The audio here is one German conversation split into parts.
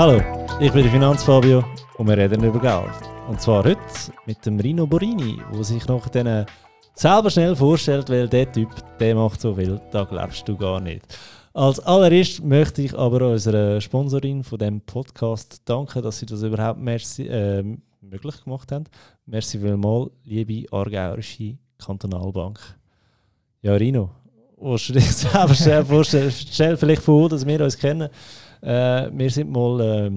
Hallo, ich bin der Finanzfabio und wir reden über Geld. Und zwar heute mit dem Rino Borini, der sich noch den selber schnell vorstellt, weil der Typ, der macht so viel, da glaubst du gar nicht. Als allererstes möchte ich aber unserer Sponsorin von dem Podcast danken, dass sie das überhaupt merci, äh, möglich gemacht haben. Merci vielmals, liebe Aargauerische Kantonalbank. Ja, Rino, willst du dich selber schnell vorstellen? Stell vielleicht vor, dass wir uns kennen. Äh, wir sind mal äh,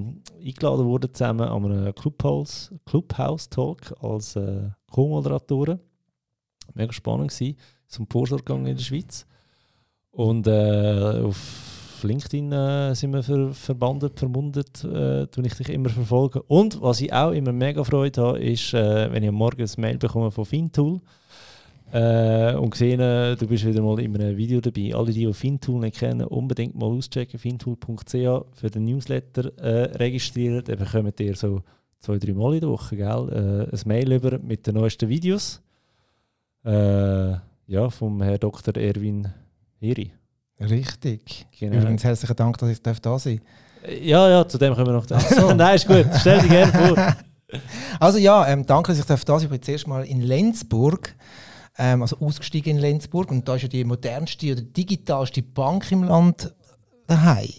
eingeladen worden zusammen an einem Clubhouse, Clubhouse Talk als äh, Co-Moderatoren. Mega spannend gewesen, zum Vorsorgegang in der Schweiz. Und äh, auf LinkedIn äh, sind wir ver verbandet, vermundet, äh, tue ich dich immer verfolgen. Und was ich auch immer mega Freude habe, ist, äh, wenn ich am Morgen ein Mail bekomme von Fintool äh, und gesehen, äh, du bist wieder mal in einem Video dabei. Alle, die, die Fintool nicht kennen, unbedingt mal auschecken, fintool.ch für den Newsletter äh, registrieren. Dann bekommt ihr so zwei, drei Mal in der Woche gell? Äh, ein Mail über mit den neuesten Videos. Äh, ja, vom Herrn Dr. Erwin Heri. Richtig. Genau. Übrigens herzlichen Dank, dass ich da sein darf. Ja, ja, zu dem können wir noch. So. Nein, ist gut. Stell dich gerne vor. Also ja, ähm, danke, dass ich da sein Ich bin zuerst mal in Lenzburg, ähm, also ausgestiegen in Lenzburg. Und da ist ja die modernste oder digitalste Bank im Land daheim.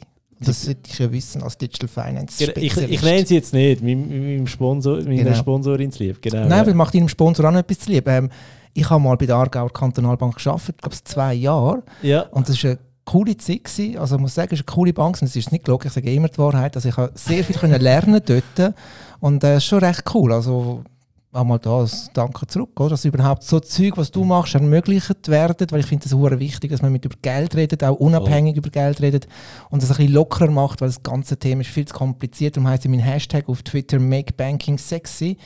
Das sollte ich ja wissen als Digital Finance Spezialist. Ich, ich nenne sie jetzt nicht, meinem Sponsor, meiner genau. Sponsorin zu lieb. Genau, Nein, aber macht Ihrem Sponsor auch noch etwas zu lieb. Ähm, ich habe mal bei der Aargauer Kantonalbank gearbeitet, glaube ich, zwei Jahre. Ja. Und das ist eine coole Zeit gewesen. Also ich muss sagen, es ist eine coole Bank. Und es ist nicht gelogen, ich sage immer die Wahrheit. Also ich habe sehr viel lernen dort. Und das äh, ist schon recht cool. Also einmal da Danke zurück, oder? dass überhaupt so Zeug, was du machst, ermöglicht werden, weil ich finde es sehr wichtig, dass man mit über Geld redet, auch unabhängig oh. über Geld redet und das ein bisschen lockerer macht, weil das ganze Thema ist viel zu kompliziert. Darum heisst mein Hashtag auf Twitter Make Banking Sexy,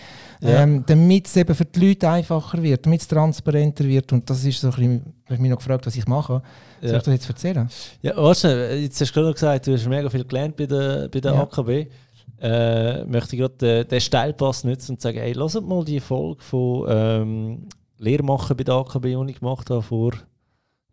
ja. ähm, damit es eben für die Leute einfacher wird, damit es transparenter wird und das ist so ein bisschen, ich habe mich noch gefragt, was ich mache. Soll ja. ich das jetzt erzählen? Ja, weißt du, jetzt hast du gerade gesagt, du hast mega viel gelernt bei der, bei der ja. AKB äh, möchte ich gerade den, den Steilpass nutzen und sagen, hey, lasst mal die Folge von ähm, Lehrmachen bei der AKB, ich gemacht habe vor,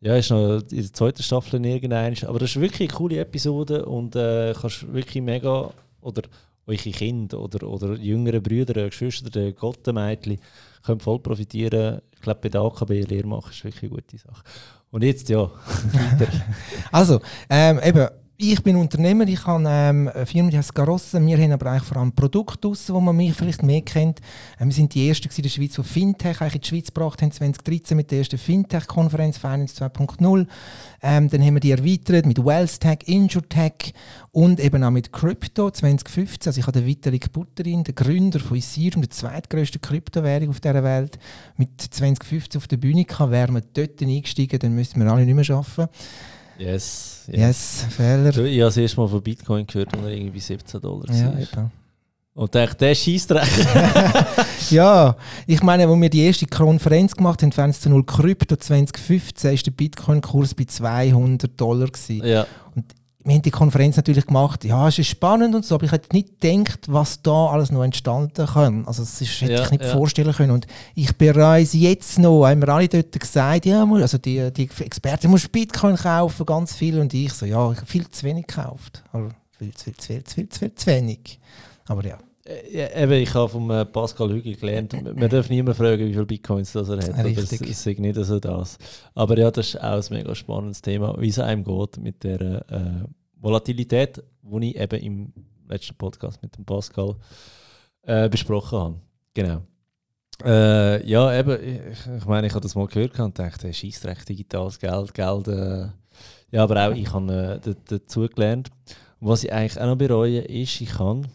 ja, ist noch in der zweiten Staffel irgendein, aber das ist wirklich eine coole Episode und äh, kannst wirklich mega, oder eure Kinder oder, oder jüngere Brüder, Geschwister, Gottenmädchen können voll profitieren. Ich glaube, bei der AKB Lehrmachen ist wirklich eine gute Sache. Und jetzt ja, weiter. Also, ähm, eben, ich bin Unternehmer, ich habe ähm, eine Firma, die heißt Garossa. Wir haben aber eigentlich vor allem Produkte draussen, wo man mich vielleicht mehr kennt. Ähm, wir sind die Ersten in der Schweiz, die Fintech eigentlich in die Schweiz gebracht haben, 2013 mit der ersten Fintech-Konferenz Finance 2.0. Ähm, dann haben wir die erweitert mit WealthTech, InsurTech und eben auch mit Crypto 2015. Also ich habe den Vitalik Butterin, den Gründer von Ethereum, der zweitgrößten Kryptowährung auf dieser Welt, mit 2015 auf der Bühne gehabt. Wären wir dort eingestiegen, dann müssten wir alle nicht mehr arbeiten. Yes. Yes, yes Fehler. Du, ich habe das erste Mal von Bitcoin gehört, wo er irgendwie 17 Dollar ja. Und dachte, der schießt Ja, ich meine, als wir die erste Konferenz gemacht haben, Fans zu 0 Krypto 2015, war der Bitcoin-Kurs bei 200 Dollar. Gewesen. Ja. Und wir haben die Konferenz natürlich gemacht, ja, es ist spannend und so, aber ich hätte nicht gedacht, was da alles noch entstanden kann. Also das ist, hätte ja, ich nicht ja. vorstellen können. Und ich bereue jetzt noch, haben wir alle dort gesagt, ja, also die, die Experten, du musst Bitcoin kaufen, ganz viel. Und ich so, ja, ich habe viel zu wenig gekauft. Zu viel, zu viel, zu viel, zu, viel, zu wenig. Aber ja. Ja, eben, ich habe von äh, Pascal Hügel gelernt, man darf niemand fragen, wie viele Bitcoins das er hat. Richtig. Das ist nicht so das. Aber ja, das ist auch ein mega spannendes Thema, wie es einem geht mit der äh, Volatilität, die ich eben im letzten Podcast mit dem Pascal äh, besprochen habe. Genau. Äh, ja, eben, ich, ich, meine, ich habe das mal gehört und dachte, scheiß recht digitales Geld, Geld. Äh, ja, aber auch ich habe äh, dazu gelernt. Und was ich eigentlich auch noch bereue, ist, ich kann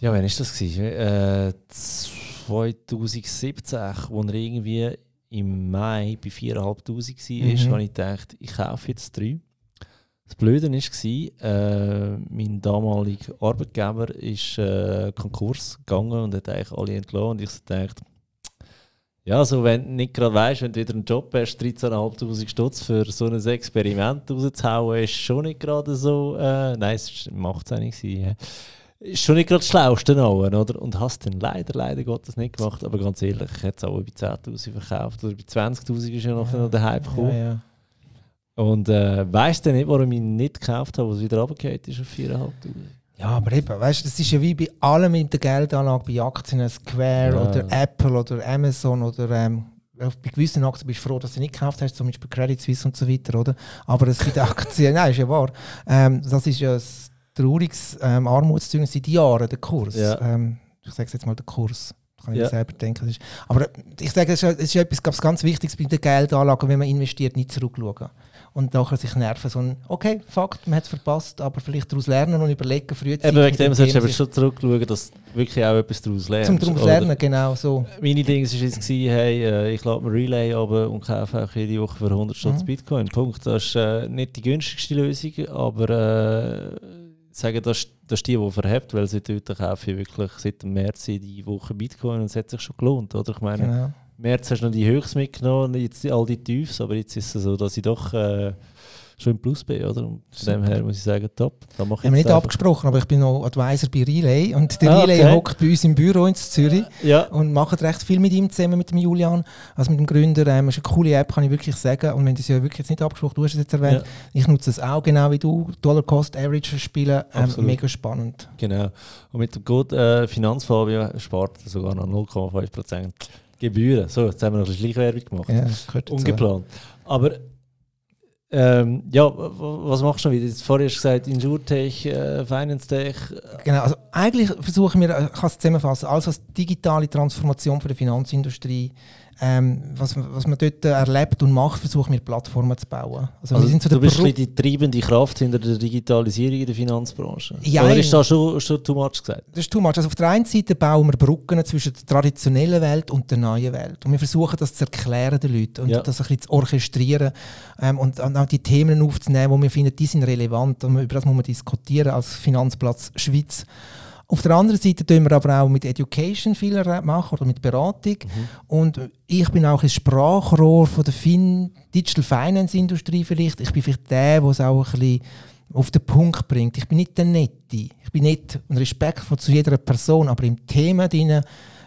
ja, wann war das? Äh, 2017, als er irgendwie im Mai bei 4'500 war, mhm. habe ich gedacht, ich kaufe jetzt drei. Das Blöde war, äh, mein damaliger Arbeitgeber ist äh, Konkurs gegangen und hat eigentlich alle entlassen. Und ich dachte, ja, also wenn du nicht gerade weißt, wenn du wieder einen Job hast, 13.500 Stutz für so ein Experiment rauszuhauen, ist schon nicht gerade so. Äh, nein, es macht es auch nicht. Gewesen, ist schon nicht gerade das Schlauste noch, oder? Und hast dann leider, leider Gottes nicht gemacht. Aber ganz ehrlich, ich hätte es auch bei 10.000 verkauft oder bei 20.000 ist ja noch ja, der Hype gekommen. Ja, Und äh, weiss dann nicht, warum ich ihn nicht gekauft habe, was wieder runtergefallen ist auf 4'500. Ja, aber eben, weißt du, das ist ja wie bei allem mit der Geldanlage, bei Aktien, Square Ja. oder Apple oder Amazon oder ähm, bei gewissen Aktien bist du froh, dass du nicht gekauft hast, zum Beispiel Credit Suisse und so weiter, oder? Aber es gibt Aktien, nein, ist ja wahr. Ähm, das ist ja ein trauriges ähm, Armutszeugnis seit Jahren, der Kurs. Ja. Ähm, ich sage jetzt mal den Kurs. Kann ich Ja. selber denken. Ist, aber ich sage, es ist, es ist etwas ganz, ganz Wichtiges bei den Geldanlagen, wenn man investiert, nicht zurückschauen. Und nachher sich nerven, sondern okay, Fakt, man hat es verpasst, aber vielleicht daraus lernen und überlegen, frühzeitig. Eben wegen dem solltest du sich- schon zurückschauen, dass du wirklich auch etwas daraus lernst. Zum daraus lernen, genau so. Meine Dings war jetzt, hey, äh, ich lade mir Relay runter und kaufe auch jede Woche für 100 Stutz Mhm. Bitcoin. Punkt. Das ist äh, nicht die günstigste Lösung, aber äh, sagen, das, das ist die, die verhebt, weil seit heute kaufe ich wirklich seit dem März jede Woche Bitcoin und es hat sich schon gelohnt. Oder? Ich meine, Genau. im März hast du noch die Höchst mitgenommen, jetzt all die Tiefs, aber jetzt ist es so, dass ich doch äh, schon im Plus bin. Oder? Und von dem her muss ich sagen, top. Da mache Wir haben ich nicht abgesprochen, aber ich bin noch Advisor bei Relay und der Ah, Relay okay. hockt bei uns im Büro in Zürich Ja, und macht recht viel mit ihm zusammen, mit dem Julian, also mit dem Gründer. Ähm, ist eine coole App, kann ich wirklich sagen. Und wenn das ja wirklich jetzt nicht abgesprochen, du hast es jetzt erwähnt, ja, ich nutze es auch genau wie du, Dollar Cost Average spielen, ähm, mega spannend. genau. Und mit dem Code äh, Finanzfabio spart er sogar noch 0,5% Gebühren. So, jetzt haben wir noch ein bisschen Schleichwerbung gemacht. Ja, das gehört dazu. Ungeplant. Aber ähm, ja, was machst du wieder? Vorher hast du gesagt, Insurtech, äh, Finance Tech. Genau, also eigentlich versuchen wir, äh, ich kann es zusammenfassen, alles was digitale Transformation für die Finanzindustrie, ähm, was, was man dort erlebt und macht, versuchen wir Plattformen zu bauen. Also, Also, wir sind so du bist die treibende Kraft hinter der Digitalisierung in der Finanzbranche. Jein. Oder ist das schon, schon too much gesagt? Das ist too much. Also auf der einen Seite bauen wir Brücken zwischen der traditionellen Welt und der neuen Welt. Und wir versuchen das zu erklären den Leuten und Ja. das ein bisschen zu orchestrieren ähm, und, und auch die Themen aufzunehmen, wo wir finden, die sind relevant und über das muss man diskutieren als Finanzplatz Schweiz. Auf der anderen Seite tun wir aber auch mit Education viel machen oder mit Beratung. Und ich bin auch ein Sprachrohr von der fin Digital Finance Industrie vielleicht. Ich bin vielleicht der, der es auch ein bisschen auf den Punkt bringt. Ich bin nicht der Nette. Ich bin und respektvoll zu jeder Person, aber im Thema drin,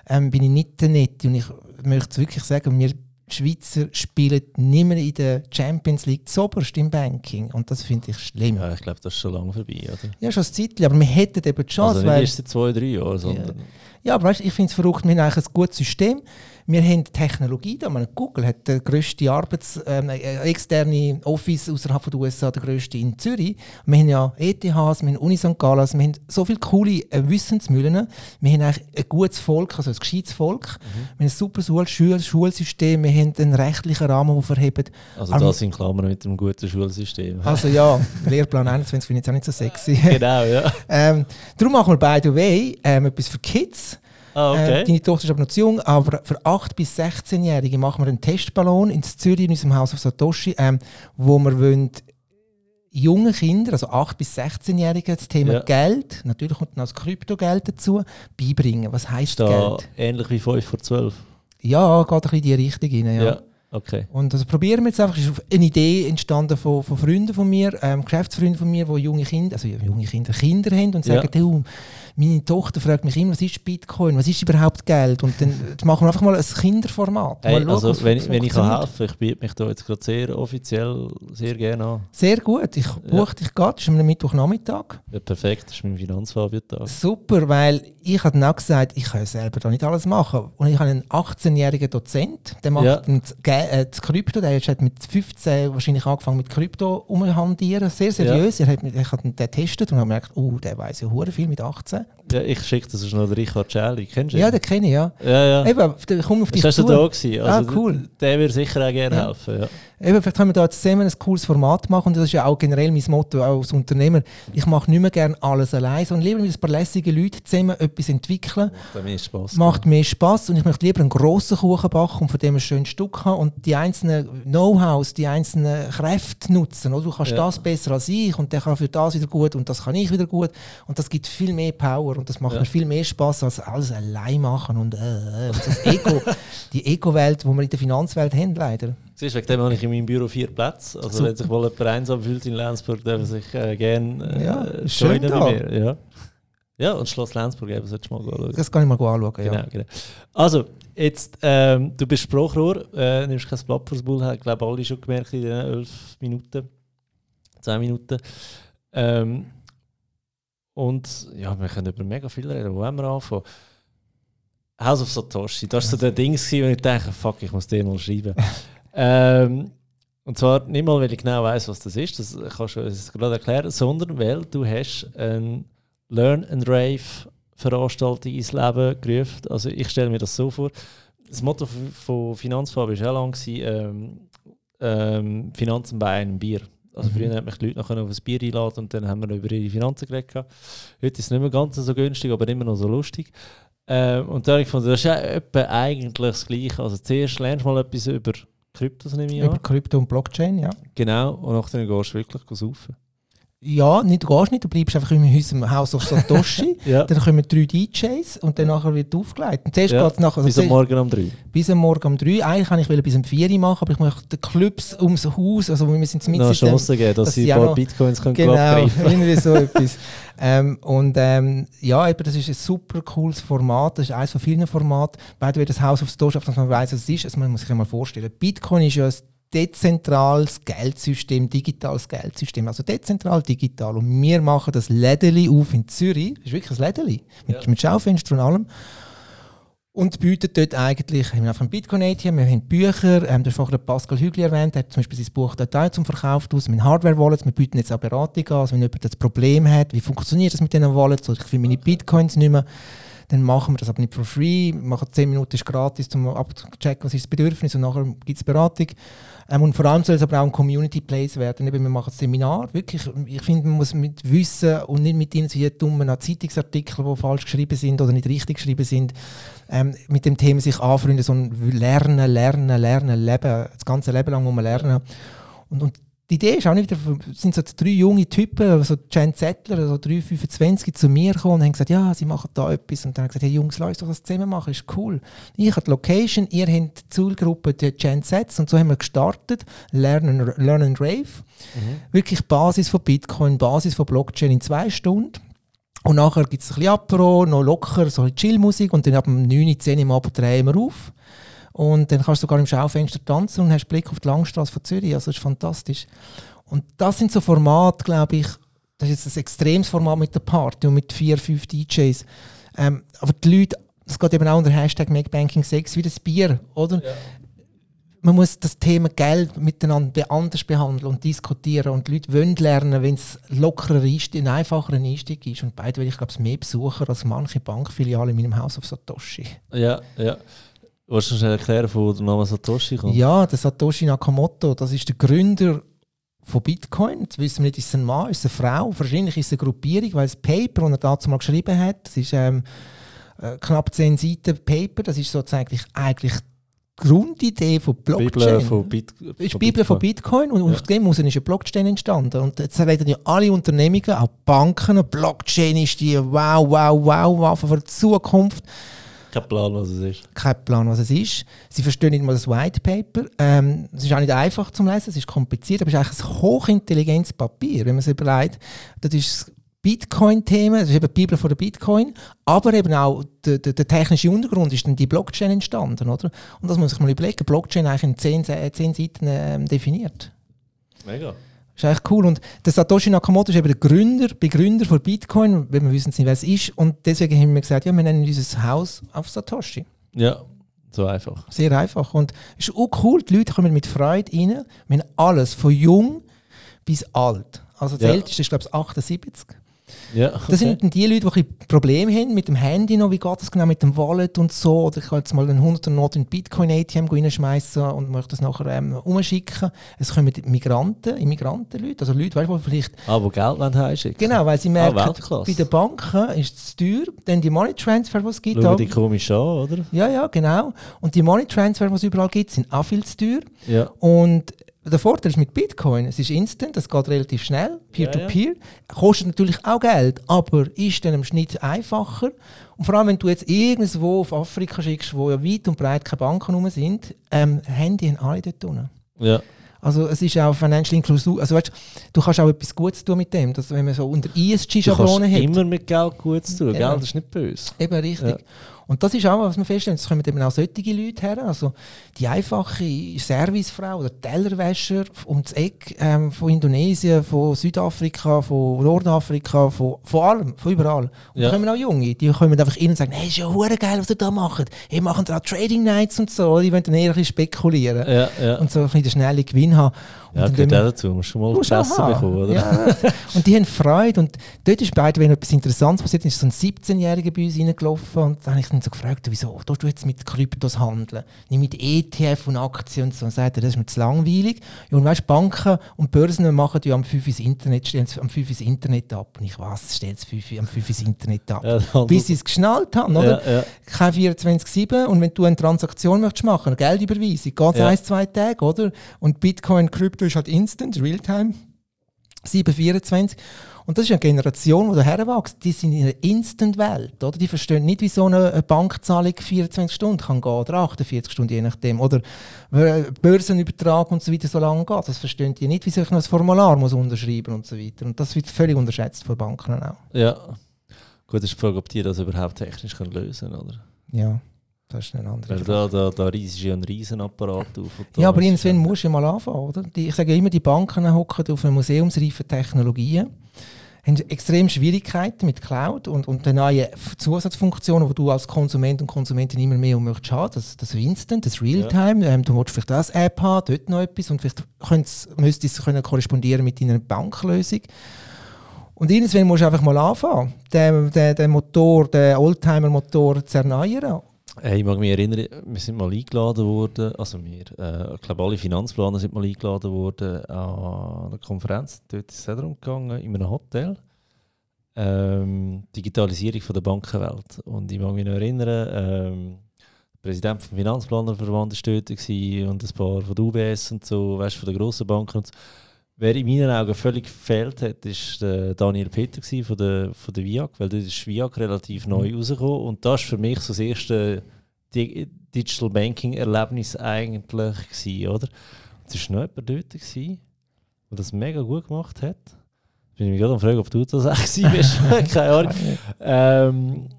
ähm, bin ich nicht der Nette. Und ich möchte wirklich sagen, wir Schweizer spielen nicht mehr in der Champions League zuoberst im Banking. Und das finde ich schlimm. Ja, Ja, ich glaube, das ist schon lange vorbei, oder? schon ein Zeitchen, aber wir hätten eben die Chance. Also nicht erst seit zwei, drei Jahren, sondern... ja, aber weißt, ich finde es verrückt, wir haben eigentlich ein gutes System. Wir haben Technologie da. Meine, Google hat der grösste Arbeits-, ähm, äh, externe Office außerhalb der USA, der grösste in Zürich. Wir haben ja ETHs, wir haben Uni St. Gallen, wir haben so viele coole äh, Wissensmühlen. Wir haben eigentlich ein gutes Volk, also ein gescheites Volk. Wir haben ein super Schul Schul Schulsystem, wir haben einen rechtlichen Rahmen, der verhebt. Also das in Klammern mit einem guten Schulsystem. Also ja, Lehrplan 21 finde ich jetzt auch nicht so sexy. genau, ja. ähm, darum machen wir, by the way, ähm, etwas für Kids. Ah, Äh, okay. deine Tochter ist aber noch zu jung, aber für 8- bis 16-Jährige machen wir einen Testballon in Zürich, in unserem Haus auf Satoshi, ähm, wo wir wollen junge Kinder, also 8- bis 16-Jährige, das Thema Ja. Geld, natürlich kommt noch das Kryptogeld dazu, beibringen. Was heisst da Geld? ähnlich wie 5 vor 12? Ja, geht ein bisschen in die Richtung rein. Ja. Ja. Okay. Und das probieren wir jetzt einfach. Es ist eine Idee entstanden von, von Freunden von mir, ähm, Geschäftsfreunden von mir, die junge Kinder, also junge Kinder, Kinder haben und Ja. sagen, du, meine Tochter fragt mich immer, was ist Bitcoin, was ist überhaupt Geld? Und dann machen wir einfach mal ein Kinderformat. Hey, mal schauen, also wenn, wenn ich kann helfen ich biete mich da jetzt gerade sehr offiziell sehr gerne an. Sehr gut, ich buche dich gerade, das ist am Mittwochnachmittag. Ja, perfekt, das ist mein Finanzfabio-Tag. Super, weil ich habe dann auch gesagt, ich kann selber da nicht alles machen. Und ich habe einen 18-jährigen Dozent, der macht Ja. dann das, Ge- äh, das Krypto, der hat mit 15 wahrscheinlich angefangen mit Krypto umhandieren, sehr seriös. Er hat, ich habe den getestet und habe gemerkt, oh, der weiß ja hure viel mit 18. Ja, ich schicke das ist noch der Richard Schäli, kennst du ihn? Ja, den kenne ich, ja. ja, ja. Eben, der kommt auf dich Das zu. war da gewesen. Also, Ah, cool. Der würde sicher auch gerne Ja. helfen. Ja. Eben, vielleicht können wir da jetzt zusammen ein cooles Format machen und das ist ja auch generell mein Motto als Unternehmer. Ich mache nicht mehr gerne alles allein, sondern lieber mit ein paar lässigen Leuten zusammen etwas entwickeln. Macht mir Spaß. macht mehr Spaß und ich möchte lieber einen grossen Kuchen backen und von dem ein schönes Stück haben und die einzelnen Know-hows, die einzelnen Kräfte nutzen. Oder? Du kannst Ja. das besser als ich und der kann für das wieder gut und das kann ich wieder gut und das gibt viel mehr Power und das macht Ja. mir viel mehr Spaß als alles allein machen und, äh, äh, und das Ego, die Ego-Welt, die wir in der Finanzwelt haben leider. Siehst, wegen dem habe ich in meinem Büro vier Plätze. Also Super. wenn sich mal jemand einsam fühlt in Lenzburg, darf er sich äh, gerne äh, Ja, schön bei mir. Ja. Ja, und Schloss Lenzburg eben, solltest du mal anschauen. Das kann ich mal anschauen, ja. Genau, genau. Also, jetzt, ähm, du bist Sprachrohr, äh, nimmst kein Blatt fürs Bull, haben, glaube alle schon gemerkt in den elf Minuten, zehn Minuten. Ähm, und ja, wir können über mega viel reden. Wo wollen wir anfangen? House of Satoshi, das war so der Ding, wo ich dachte, fuck, ich muss dir mal schreiben. ähm, und zwar nicht mal, weil ich genau weiß, was das ist, das kannst du uns gerade erklären, sondern weil du hast ein Learn and Rave Veranstaltung ins Leben gerufen. Also ich stelle mir das so vor. Das Motto von Finanzfab war auch lange ähm, ähm, Finanzen bei einem Bier. Also mhm. früher hat mich die Leute noch auf ein Bier einladen und dann haben wir über ihre Finanzen geredet. Heute ist es nicht mehr ganz so günstig, aber immer noch so lustig. Ähm, und da habe ich gefunden, das ist ja eigentlich das Gleiche. Also zuerst lernst du mal etwas über Kryptos, nehme ich Über Krypto und Blockchain, ja. Genau, und nachher gehst du wirklich saufen. Ja, nicht, du gehst nicht, du bleibst einfach in unserem House of Satoshi. ja. Dann kommen drei DJs und dann nachher wird aufgelegt. Und zuerst ja. geht's nachher, bis am Morgen um drei. Bis am Morgen um drei. Eigentlich kann ich bis um vier machen, aber ich möchte den Clubs ums Haus, also wir sind mit Noch Chance geben, dass, dass sie ein paar Bitcoins können genau, irgendwie so etwas. Ähm, und ähm, ja, eben, das ist ein super cooles Format, das ist eines von vielen Formaten. Beide das House of Satoshi, dass man weiß, was es ist. Also man muss sich mal vorstellen, Bitcoin ist ja ein dezentrales Geldsystem, digitales Geldsystem. Also dezentral, digital. Und wir machen das Lädeli auf in Zürich. Das ist wirklich ein Lädeli. Mit, ja. mit Schaufenster und allem. Und bieten dort eigentlich, wir haben ein Bitcoin ATM, wir haben Bücher, ähm, hast vorhin Pascal Hügli erwähnt, der hat zum Beispiel sein Buch Datei zum Verkauf aus, mit Hardware-Wallets, wir bieten jetzt auch Beratung an, also wenn jemand das Problem hat, wie funktioniert das mit diesen Wallets, oder ich finde meine Bitcoins nicht mehr, dann machen wir das aber nicht for free, wir machen 10 Minuten ist gratis, um abzuchecken, was ist das Bedürfnis und nachher gibt es Beratung. Ähm, und vor allem soll es aber auch ein Community Place werden. Eben, wir machen ein Seminar. Wirklich, ich finde, man muss mit Wissen und nicht mit irgendwie dummen Zeitungsartikeln, die falsch geschrieben sind oder nicht richtig geschrieben sind, ähm, mit dem Thema sich anfreunden, sondern lernen, lernen, lernen, leben. Das ganze Leben lang muss man lernen. Und, und die Idee ist auch nicht wieder, sind so drei junge Typen, so Jen Zettler, so 3, 25 zu mir gekommen und haben gesagt, ja, sie machen da etwas. Und dann haben gesagt, hey Jungs, lass uns doch das zusammen machen, ist cool. Ich habe die Location, ihr habt die Zielgruppe, die Gen Sets und so haben wir gestartet, Learn and, Learn and Rave. Mhm. Wirklich Basis von Bitcoin, Basis von Blockchain in zwei Stunden. Und nachher gibt es ein bisschen Apro, noch locker, so Chill-Musik und dann ab um 9, 10 Uhr Abend drehen wir auf. Und dann kannst du sogar im Schaufenster tanzen und hast Blick auf die Langstrasse von Zürich. Also das ist fantastisch. Und das sind so Formate, glaube ich, das ist jetzt ein extremes Format mit der Party und mit vier, fünf DJs. Ähm, aber die Leute, das geht eben auch unter Hashtag MakeBanking6 wie das Bier, oder? Ja. Man muss das Thema Geld miteinander anders behandeln und diskutieren. Und die Leute wollen lernen, wenn es lockerer ist, ein einfacherer Einstieg ist. Und beide will ich, glaube ich, mehr Besucher als manche Bankfiliale in meinem Haus auf Satoshi. Ja, ja. Willst du schnell erklären, wo der Name Satoshi kommt? Ja, der Satoshi Nakamoto, das ist der Gründer von Bitcoin. Jetzt wissen wir nicht, ist es ein Mann, ist es eine Frau. Wahrscheinlich ist es eine Gruppierung, weil das Paper, das er dazu mal geschrieben hat, das ist ähm, äh, knapp 10 Seiten Paper, das ist sozusagen eigentlich die Grundidee von Blockchain. Bibel von, Bit von ist Bibel von Bitcoin und ja. aus dem muss ist eine Blockchain entstanden. Und jetzt reden ja alle Unternehmungen, auch Banken, Blockchain ist die wow, wow, wow, Waffe für die Zukunft. Kein Plan, was es ist. Kein Plan, was es ist. Sie verstehen nicht mal das White Paper. Ähm, es ist auch nicht einfach zu lesen, es ist kompliziert, aber es ist eigentlich ein hochintelligentes Papier, wenn man es überlegt. Das ist das Bitcoin-Thema, das ist eben die Bibel von der Bitcoin, aber eben auch der, der, der, technische Untergrund ist dann die Blockchain entstanden, oder? Und das muss man sich mal überlegen. Blockchain eigentlich in zehn, zehn Seiten ähm, definiert. Mega. Das ist echt cool. Und der Satoshi Nakamoto ist eben der Gründer, Begründer von Bitcoin, wenn wir wissen nicht, wer es ist. Und deswegen haben wir gesagt, ja, wir nennen dieses Haus auf Satoshi. Ja, so einfach. Sehr einfach. Und es ist auch cool, die Leute kommen mit Freude rein. Wir haben alles, von jung bis alt. Also das ja. älteste ist, glaube ich, 78. Ja, okay. Das sind dann die Leute, die ein Probleme haben mit dem Handy noch, wie geht das genau mit dem Wallet und so. Oder ich kann jetzt mal einen 100er Not in Bitcoin-ATM reinschmeißen und möchte das nachher ähm, umschicken. Es kommen Migranten, Immigranten-Leute, also Leute, weißt, die vielleicht... Ah, die Geld heimschicken Genau, weil sie ah, merken, ah, bei den Banken ist es teuer, dann die Money Transfer, die es gibt... Schauen die komisch an, oder? Ja, ja, genau. Und die Money Transfer, die es überall gibt, sind auch viel zu teuer. Ja. Und der Vorteil ist mit Bitcoin, es ist instant, es geht relativ schnell, Peer-to-Peer. -peer. Kostet natürlich auch Geld, aber ist dann im Schnitt einfacher. Und vor allem, wenn du jetzt irgendwo auf Afrika schickst, wo ja weit und breit keine Banken rum sind, ähm, Handy haben alle dort unten. Ja. Also es ist auch Financial Inclusion. Also weißt, du kannst auch etwas Gutes tun mit dem, dass wenn man so unter Du kannst ESG-Schablone hat. immer mit Geld gut zu tun. Geld ist nicht böse. Eben richtig. Ja. Und das ist auch, was wir feststellen, es kommen eben auch solche Leute her, also die einfache Servicefrau oder Tellerwäscher ums Eck ähm, von Indonesien, von Südafrika, von Nordafrika, von, von allem, von überall. Und Ja. da kommen auch Junge, die kommen einfach rein und sagen, hey, ist ja hure geil, was ihr da macht. Ihr macht auch Trading Nights und so, die wollen dann eher ein bisschen spekulieren Ja, ja. und so ein bisschen den schnellen Gewinn haben. Und ja dann gehört auch dazu. Du mal Musst du auch Presse haben. bekommen, oder? Ja. und die haben Freude. Und dort ist beide, wenn etwas Interessantes passiert, ist so ein 17-Jähriger bei uns reingelaufen. Und dann habe ich ihn so gefragt, wieso tust du jetzt mit Kryptos handeln? Nicht mit ETF und Aktien und so. Und sagt er, das ist mir zu langweilig. Ja, und weißt du, Banken und Börsen machen ja am 5 ins Internet, stellen am 5 ins Internet ab. Und ich was, stellen sie 5 am 5 ins Internet ab? Ja, dann- Bis sie es geschnallt haben, oder? Ja, ja. kein 24-7 und wenn du eine Transaktion möchtest machen, eine Geldüberweisung, geht es Ja. ein, zwei Tage, oder? Und Bitcoin, Krypto ist halt instant, Realtime, 724. Und das ist eine Generation, die daher wächst. Die sind in einer Instant-Welt, oder? Die verstehen nicht, wie so eine Bankzahlung 24 Stunden kann gehen, oder 48 Stunden, je nachdem. Oder äh, Börsenübertrag und so weiter so lange geht. Das verstehen die nicht, wie sich noch ein Formular muss unterschreiben und so weiter. Und das wird völlig unterschätzt von Banken auch. ja. Gut, ist die Frage, ob die das überhaupt technisch können lösen können, oder? Ja, das ist eine andere Frage. da, da, da riesig ja ein Riesenapparat auf. Ja, aber irgendwann musst du ja mal anfangen, oder? Die, ich sage ja immer, die Banken hocken auf einer museumsreifen Technologien, haben extrem Schwierigkeiten mit Cloud und, und den neuen Zusatzfunktionen, die du als Konsument und Konsumentin immer mehr und möchtest haben. Das, das Instant, das Realtime, ähm, du willst vielleicht das App haben, dort noch etwas und vielleicht müsste es können korrespondieren mit deiner Banklösung. Und irgendwann musst du einfach mal anfangen, den, den, den Motor, den Oldtimer-Motor zu erneuern. Hey, ich mag mich erinnern, wir sind mal eingeladen worden, also wir, äh, ich glaube alle Finanzplaner sind mal eingeladen worden an einer Konferenz, dort ist es darum gegangen, in einem Hotel, ähm, Digitalisierung von der Bankenwelt. Und ich mag mich noch erinnern, ähm, der Präsident vom Finanzplanerverband war dort und ein paar von der UBS und so, weißt, von den grossen Banken und so. Wer in meinen Augen völlig gefehlt hat, ist der Daniel Peter von der, von der VIAG, weil dort ist VIAG relativ neu rausgekommen und das war für mich so das erste Di Digital Banking Erlebnis eigentlich gewesen, oder? Und es war noch jemand dort, gewesen, der das mega gut gemacht hat. Jetzt bin ich mich gerade am fragen, ob du das auch gewesen bist. Keine Ahnung. Ähm,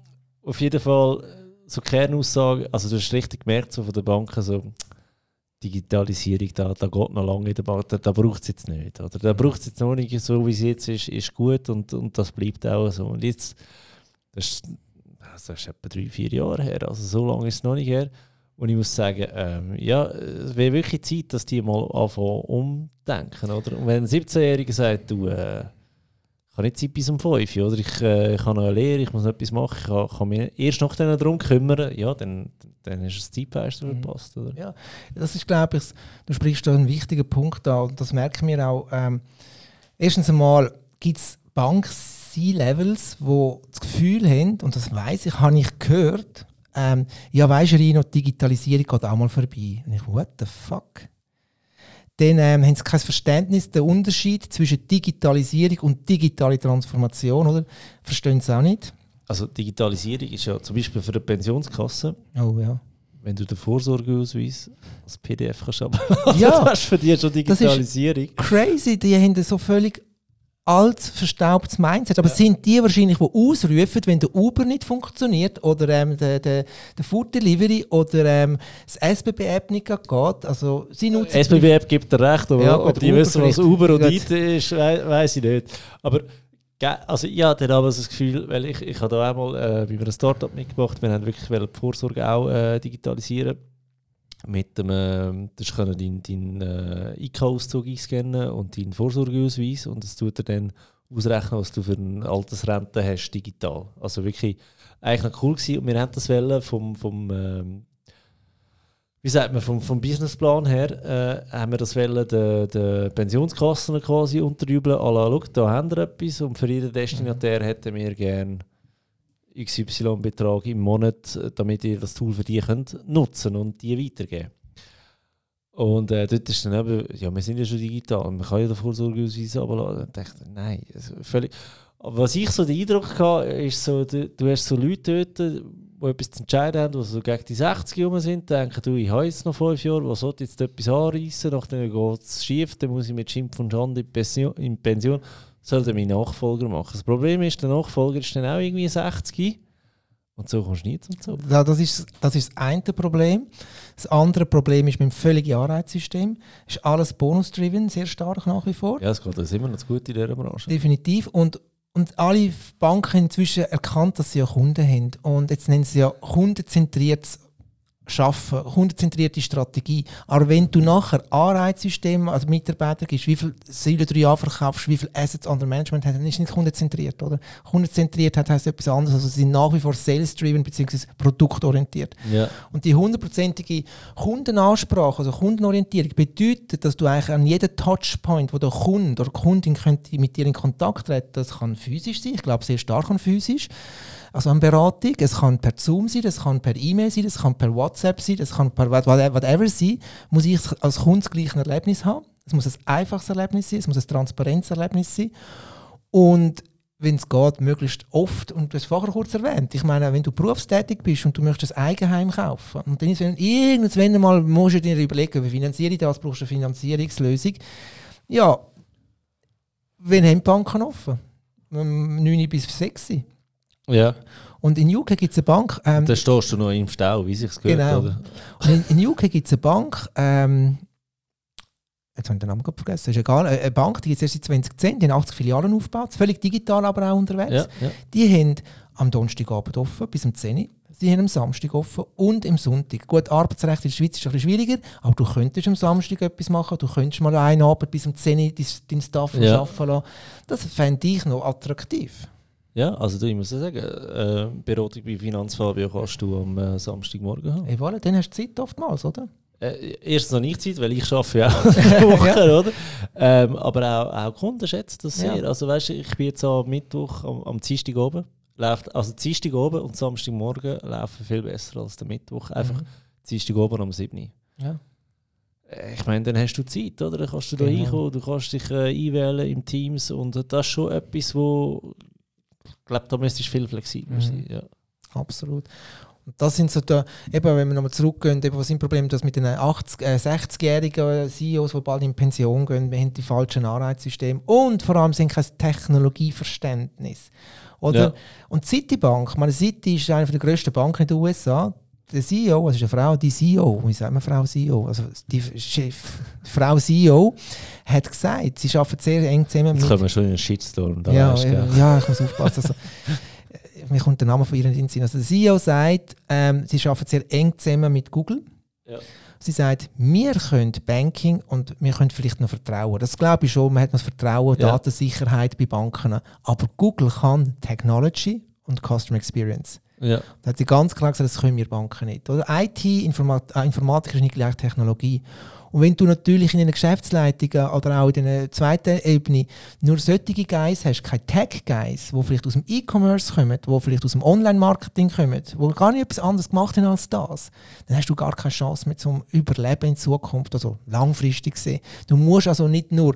auf jeden Fall so Kernaussage, also du hast richtig gemerkt so von den Banken so Digitalisierung, da, da geht noch lange in der Bank, da, da braucht es jetzt nicht. Oder? Da braucht es jetzt noch nicht so, wie es jetzt ist, ist gut und, und das bleibt auch so. Und jetzt, das ist, das ist etwa drei, vier Jahre her, also so lange ist es noch nicht her. Und ich muss sagen, ähm, ja, es wäre wirklich Zeit, dass die mal anfangen umdenken, oder? Und wenn ein 17-Jähriger sagt, du, äh, ich habe nicht Zeit bis um 5 Uhr, oder ich, äh, ich habe noch eine Lehre, ich muss noch etwas machen, ich kann, kann mich erst noch darum kümmern, ja, dann, dann ist das Zeitfenster Mhm. verpasst, oder? Ja, das ist, glaube ich, du sprichst da einen wichtigen Punkt an und das merken wir auch. Ähm, erstens einmal gibt es Bank-C-Levels, die das Gefühl haben, und das weiß ich, habe ich gehört, ähm, ja, weisst du, Rino, die Digitalisierung geht auch mal vorbei. Und ich, what the fuck? Dann ähm, haben sie kein Verständnis, der Unterschied zwischen Digitalisierung und digitale Transformation, oder? Verstehen sie auch nicht? Also Digitalisierung ist ja zum Beispiel für eine Pensionskasse, Oh ja. wenn du den Vorsorgeausweis als PDF kannst abladen, Ja. das ist für dich schon Digitalisierung. crazy, die haben so völlig altes, verstaubtes Mindset. Aber es sind die wahrscheinlich, die ausrufen, wenn der Uber nicht funktioniert oder ähm, der, der, der Food Delivery oder ähm, das SBB-App nicht geht. Also, sie nutzen SBB-App gibt dir recht, aber Ja, ob die Uber wissen, was. Uber und. IT ist, we weiß ich nicht. Aber also ich hatte damals das Gefühl, weil ich, ich habe da einmal äh, bei einem Startup mitgemacht, wir haben wirklich die Vorsorge auch äh, digitalisieren. Mit dem, äh, das können deinen dein, äh, IK-Auszug einscannen und deinen Vorsorgeausweis und das tut dir dann ausrechnen, was du für eine Altersrente hast, digital. Also wirklich eigentlich noch cool gewesen und wir haben das wollen vom, vom ähm, wie sagt man, vom, vom Businessplan her, äh, haben wir das wollen, den, den Pensionskassen quasi unterjubeln. Alla, schau, da haben wir etwas und für jeden Destinatär hätten wir gerne XY-Betrag im Monat, äh, damit ihr das Tool für die könnt nutzen und die weitergeben. Und äh, dort ist dann eben, ja, wir sind ja schon digital, man kann ja den Vorsorgeausweis. Und ich dachte, nein, also völlig. Aber was ich so den Eindruck hatte, ist so, du, du hast so Leute dort, die etwas zu entscheiden haben, die so gegen die 60 rum sind, denken, du, ich habe jetzt noch fünf Jahre, was sollte jetzt etwas anreißen, nachdem geht es schief, dann muss ich mit Schimpf und Schande in Pension, in Pension soll der mein Nachfolger machen. Das Problem ist, der Nachfolger ist dann auch irgendwie 60 und so kommst du nie zum Zug. Ja, das, ist, das ist das eine Problem. Das andere Problem ist mit dem völligen Anreizsystem. Ist alles bonus-driven, sehr stark nach wie vor. Ja, es geht uns immer noch gut in dieser Branche. Definitiv. Und, und alle Banken haben inzwischen erkannt, dass sie ja Kunden haben. Und jetzt nennen sie ja kundenzentriertes schaffen, kundenzentrierte Strategie. Aber wenn du nachher Anreizsystem als Mitarbeiter gibst, wie viel Säule 3a verkaufst, wie viel Assets under Management hast, dann ist nicht kundenzentriert, oder? Kundenzentriert hat heißt etwas anderes, also sie sind nach wie vor sales-driven bzw. produktorientiert. Ja. Und die hundertprozentige Kundenansprache, also Kundenorientierung, bedeutet, dass du eigentlich an jedem Touchpoint, wo der Kunde oder Kundin könnte mit dir in Kontakt treten, das kann physisch sein, ich glaube sehr stark an physisch, also an Beratung. Es kann per Zoom sein, es kann per E-Mail sein, es kann per WhatsApp sein, es kann per whatever sein. Muss ich als Kunde das gleiche Erlebnis haben. Es muss ein einfaches Erlebnis sein, es muss ein transparentes Erlebnis sein. Und wenn es geht, möglichst oft. Und du hast vorher kurz erwähnt. Ich meine, wenn du berufstätig bist und du möchtest ein Eigenheim kaufen, und dann ist irgendwann mal, musst du dir überlegen, wie finanziere ich das, brauchst du eine Finanzierungslösung. Ja, wenn haben die Banken offen? 9 bis 6 Ja. Und in UK gibt es eine Bank. Ähm, Da stehst du noch im Stau, wie sich's gehört, Genau. oder? und in, in UK gibt es eine Bank. Ähm, jetzt habe ich den Namen vergessen. Ist egal. Eine Bank, die gibt es erst seit 2010. Die haben 80 Filialen aufgebaut. Völlig digital aber auch unterwegs. Ja, ja. Die haben am Donnerstagabend offen, bis um 10 Uhr. Sie haben am Samstag offen und am Sonntag. Gut, Arbeitsrecht in der Schweiz ist ein bisschen schwieriger, aber du könntest am Samstag etwas machen. Du könntest mal einen Abend bis um 10 Uhr dein- deinen Staff Ja. arbeiten lassen. Das fände ich noch attraktiv. Ja, also du, ich muss ja sagen, äh, Beratung bei Finanzfabio kannst du am äh, Samstagmorgen haben. Hey, voilà, dann hast du Zeit oftmals, oder? Äh, erstens noch nicht Zeit, weil ich arbeite ja auch Woche, oder? Ähm, aber auch, auch Kunden schätzen das Ja. sehr. Also weißt du, ich bin jetzt am Mittwoch, am, am Dienstag oben, läuft, also Dienstag oben und Samstagmorgen laufen viel besser als der Mittwoch. Einfach Mhm. Dienstag oben um 7 Uhr. Ja. Äh, Ich meine, dann hast du Zeit, oder? Dann kannst du da Genau. reinkommen, du kannst dich äh, einwählen im Teams und das ist schon etwas, wo ich glaube, da müsstest du viel flexibler Mhm. sein. Ja. Absolut. Und das sind so da, eben, wenn wir nochmal zurückgehen, eben, was sind die Probleme, dass mit den 80, äh, 60-jährigen CEOs, die bald in Pension gehen, wir haben die falschen Anreizsysteme und vor allem sind kein Technologieverständnis. Oder? Ja. Und Citibank, meine, Citi ist eine der grössten Banken in den USA. Der CEO, also ist eine Frau, die CEO, wie sagt man Frau CEO? Also die Chef, die Frau CEO hat gesagt, sie arbeitet sehr eng zusammen Jetzt kommen wir schon in einen Shitstorm. Da ja, weißt ja, ja, ich muss aufpassen. Also, äh, mir kommt der Name von ihr nicht in den Sinn. Also der CEO sagt, ähm, sie arbeiten sehr eng zusammen mit Google. Ja. Sie sagt, wir können Banking und wir können vielleicht noch Vertrauen. Das glaube ich schon, man hat noch das Vertrauen, Ja. Datensicherheit bei Banken. Aber Google kann Technology und Customer Experience. Ja. Da hat sie ganz klar gesagt, das können wir Banken nicht. Oder? IT, Informat äh, Informatik ist nicht gleich Technologie. Und wenn du natürlich in den Geschäftsleitungen oder auch in der zweiten Ebene nur solche Guys hast, keine Tech-Guys, die vielleicht aus dem E-Commerce kommen, die vielleicht aus dem Online-Marketing kommen, die gar nicht etwas anderes gemacht haben als das, dann hast du gar keine Chance mehr zum Überleben in Zukunft, also langfristig gesehen. Du musst also nicht nur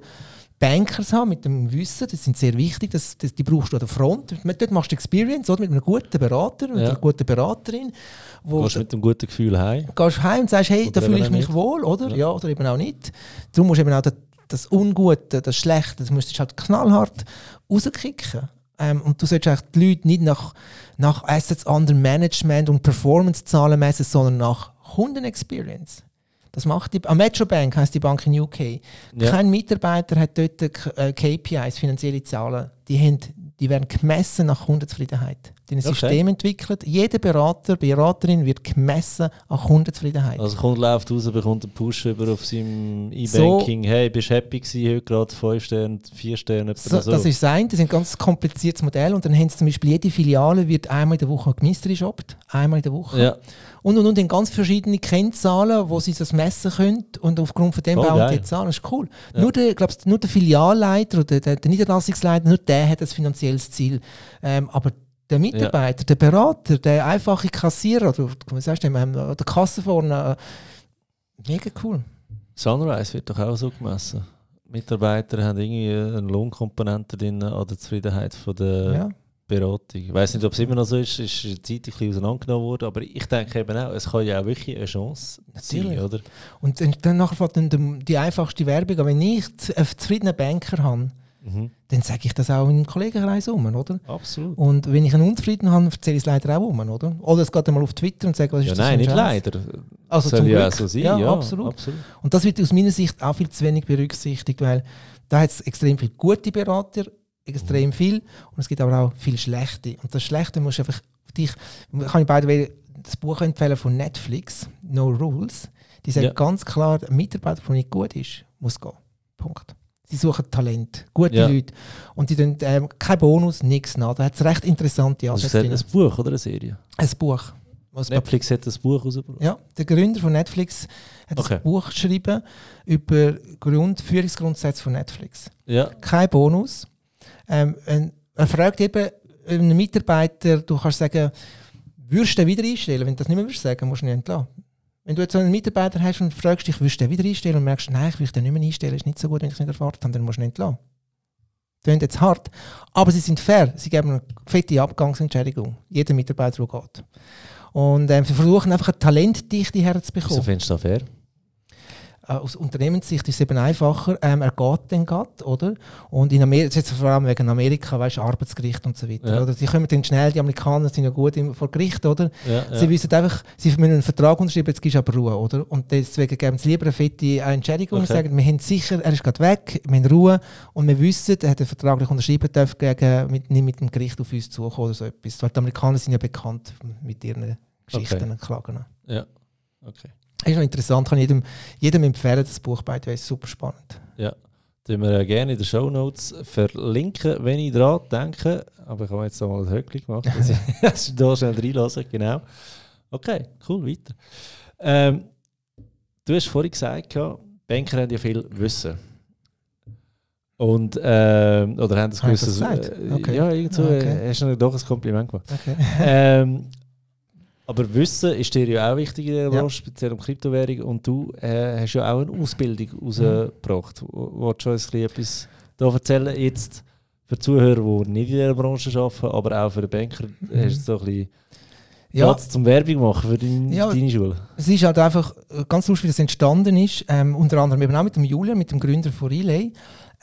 Bankers haben mit dem Wissen, das sind sehr wichtig, das, das, die brauchst du an der Front. Dort machst du Experience oder, mit einem guten Berater, mit Ja. einer guten Beraterin, wo Gehst mit einem guten Gefühl heim. gehst heim und sagst, hey, da Oder fühle eben ich mich nicht. wohl, oder? Ja. Ja. oder eben auch nicht. Darum musst du eben auch das, das Ungute, das Schlechte, das musst du halt knallhart rauskicken. Ähm, und du solltest eigentlich die Leute nicht nach, nach Assets under Management und Performance-Zahlen messen, sondern nach Kundenexperience. Das macht die, am Metro Bank heisst die Bank in UK. Ja. Kein Mitarbeiter hat dort äh, KPIs, finanzielle Zahlen. Die, haben, die werden gemessen nach Kundenzufriedenheit. Die haben ein Okay. System entwickelt. Jeder Berater, Beraterin wird gemessen an Kundenzufriedenheit. Also der Kunde läuft raus, bekommt einen Push über auf seinem E-Banking. hey, bist du happy gewesen heute gerade 5 Sterne, 4 Sterne, So, so. Das ist sein, das ist ein ganz kompliziertes Modell und dann haben sie zum Beispiel jede Filiale wird einmal in der Woche shoppt, einmal in der Woche. ja. Und, und, und in ganz verschiedene Kennzahlen, wo sie das messen können und aufgrund von dem Oh, bauen die Zahlen. Das ist cool. Ja. Nur, der, glaubst, nur der Filialleiter oder der, der Niederlassungsleiter, nur der hat ein finanzielles Ziel. Ähm, aber der Mitarbeiter, der Berater, der einfache Kassierer oder wie sagst du, ähm, der Kasse vorne, äh, mega cool. Sunrise wird doch auch so gemessen. Mitarbeiter haben irgendwie eine Lohnkomponente drin an der Zufriedenheit von der, Ja. Beratung. Ich weiß nicht, ob es immer noch so ist, ist eine Zeit ein bisschen auseinandergenommen worden, aber ich denke eben auch, es kann ja auch wirklich eine Chance Natürlich. sein, oder? Und dann, dann nachher fängt dann die- die einfachste Werbung an. Wenn ich einen zufriedenen Banker habe, Mhm. dann sage ich das auch im Kollegenkreis um, oder? Absolut. Und wenn ich einen unzufrieden habe, erzähle ich es leider auch um, oder? Oder es geht einmal auf Twitter und sage, was ist Ja, das nein, nicht leider. Also Soll zum ja Glück. auch so sein. Ja, Ja, absolut. absolut. Und das wird aus meiner Sicht auch viel zu wenig berücksichtigt, weil da hat es extrem viele gute Berater, extrem viel, und es gibt aber auch viele schlechte. Und das Schlechte musst du einfach dich, kann ich beide das Buch empfehlen von Netflix, No Rules. Die sagen Ja. ganz klar, ein Mitarbeiter, der nicht gut ist, muss gehen. Punkt. Sie suchen Talent, gute Ja. Leute. Und die tun ähm, kein Bonus, nichts, nada. Da hat es recht interessante Das ist Ansätze ein. Buch oder eine Serie? Ein Buch. Was Netflix hat ein Buch rausgebracht. ja, der Gründer von Netflix hat Okay. ein Buch geschrieben über Grund, Führungsgrundsätze von Netflix. Ja, Kein Bonus. Ähm, er fragt eben einen Mitarbeiter, du kannst sagen, würdest du den wieder einstellen? Wenn du das nicht mehr würdest sagen, musst du ihn entlassen. Wenn du jetzt einen Mitarbeiter hast und fragst dich, würdest du den wieder einstellen und merkst, nein, ich will den nicht mehr einstellen, ist nicht so gut, wenn ich es nicht erwartet habe, dann musst du ihn entlassen. Klingt jetzt hart, aber sie sind fair. Sie geben eine fette Abgangsentschädigung. Jeder Mitarbeiter, der geht. Und ähm, sie versuchen einfach eine Talentdichte herzubekommen. wieso findest du das fair? Äh, aus Unternehmenssicht ist es eben einfacher. Ähm, er geht dann grad, oder? Und in Amerika, jetzt vor allem wegen Amerika, weißt du, Arbeitsgericht und so weiter. Ja. Oder? Die kommen dann schnell, die Amerikaner sind ja gut im, vor Gericht, oder? Ja, Sie ja. wissen einfach, sie müssen einen Vertrag unterschreiben, jetzt gibst du aber Ruhe, oder? Und deswegen geben sie lieber eine fette Entschädigung und Okay. sagen, wir haben sicher, er ist gerade weg, wir haben Ruhe und wir wissen, er hat den Vertrag nicht unterschreiben dürfen, gegen, mit, nicht mit dem Gericht auf uns zukommen oder so etwas. Weil die Amerikaner sind ja bekannt mit ihren Geschichten und Klagen. ja. Okay. Ist noch interessant, kann jedem, jedem empfehlen, das Buch bei ist super spannend. Ja. Tun wir äh, gerne in den Show Notes verlinken, wenn ich daran denke. Aber ich habe jetzt noch mal ein Höckchen gemacht, dass ich, dass ich da schnell reinlasse. Genau. Okay, cool, weiter. Ähm, du hast vorhin gesagt, Banker haben ja viel Wissen. Und, ähm, oder haben das gewisses, das gesagt? äh, Okay. Ja, irgend so, Okay. äh, hast du doch ein Kompliment gemacht. Okay. ähm, aber Wissen ist dir ja auch wichtig in der Ja. Branche, speziell um Kryptowährung. Und du äh, hast ja auch eine Ausbildung rausgebracht. Mhm. W- Willst du uns etwas da erzählen? Jetzt für Zuhörer, die nicht in dieser Branche arbeiten, aber auch für den Banker, hast du so ein bisschen Ja, Platz zum Werbung machen für dein, Ja. deine Schule. es ist halt einfach äh, ganz lustig, wie das entstanden ist. Ähm, unter anderem eben auch mit dem Julian, mit dem Gründer von Relay.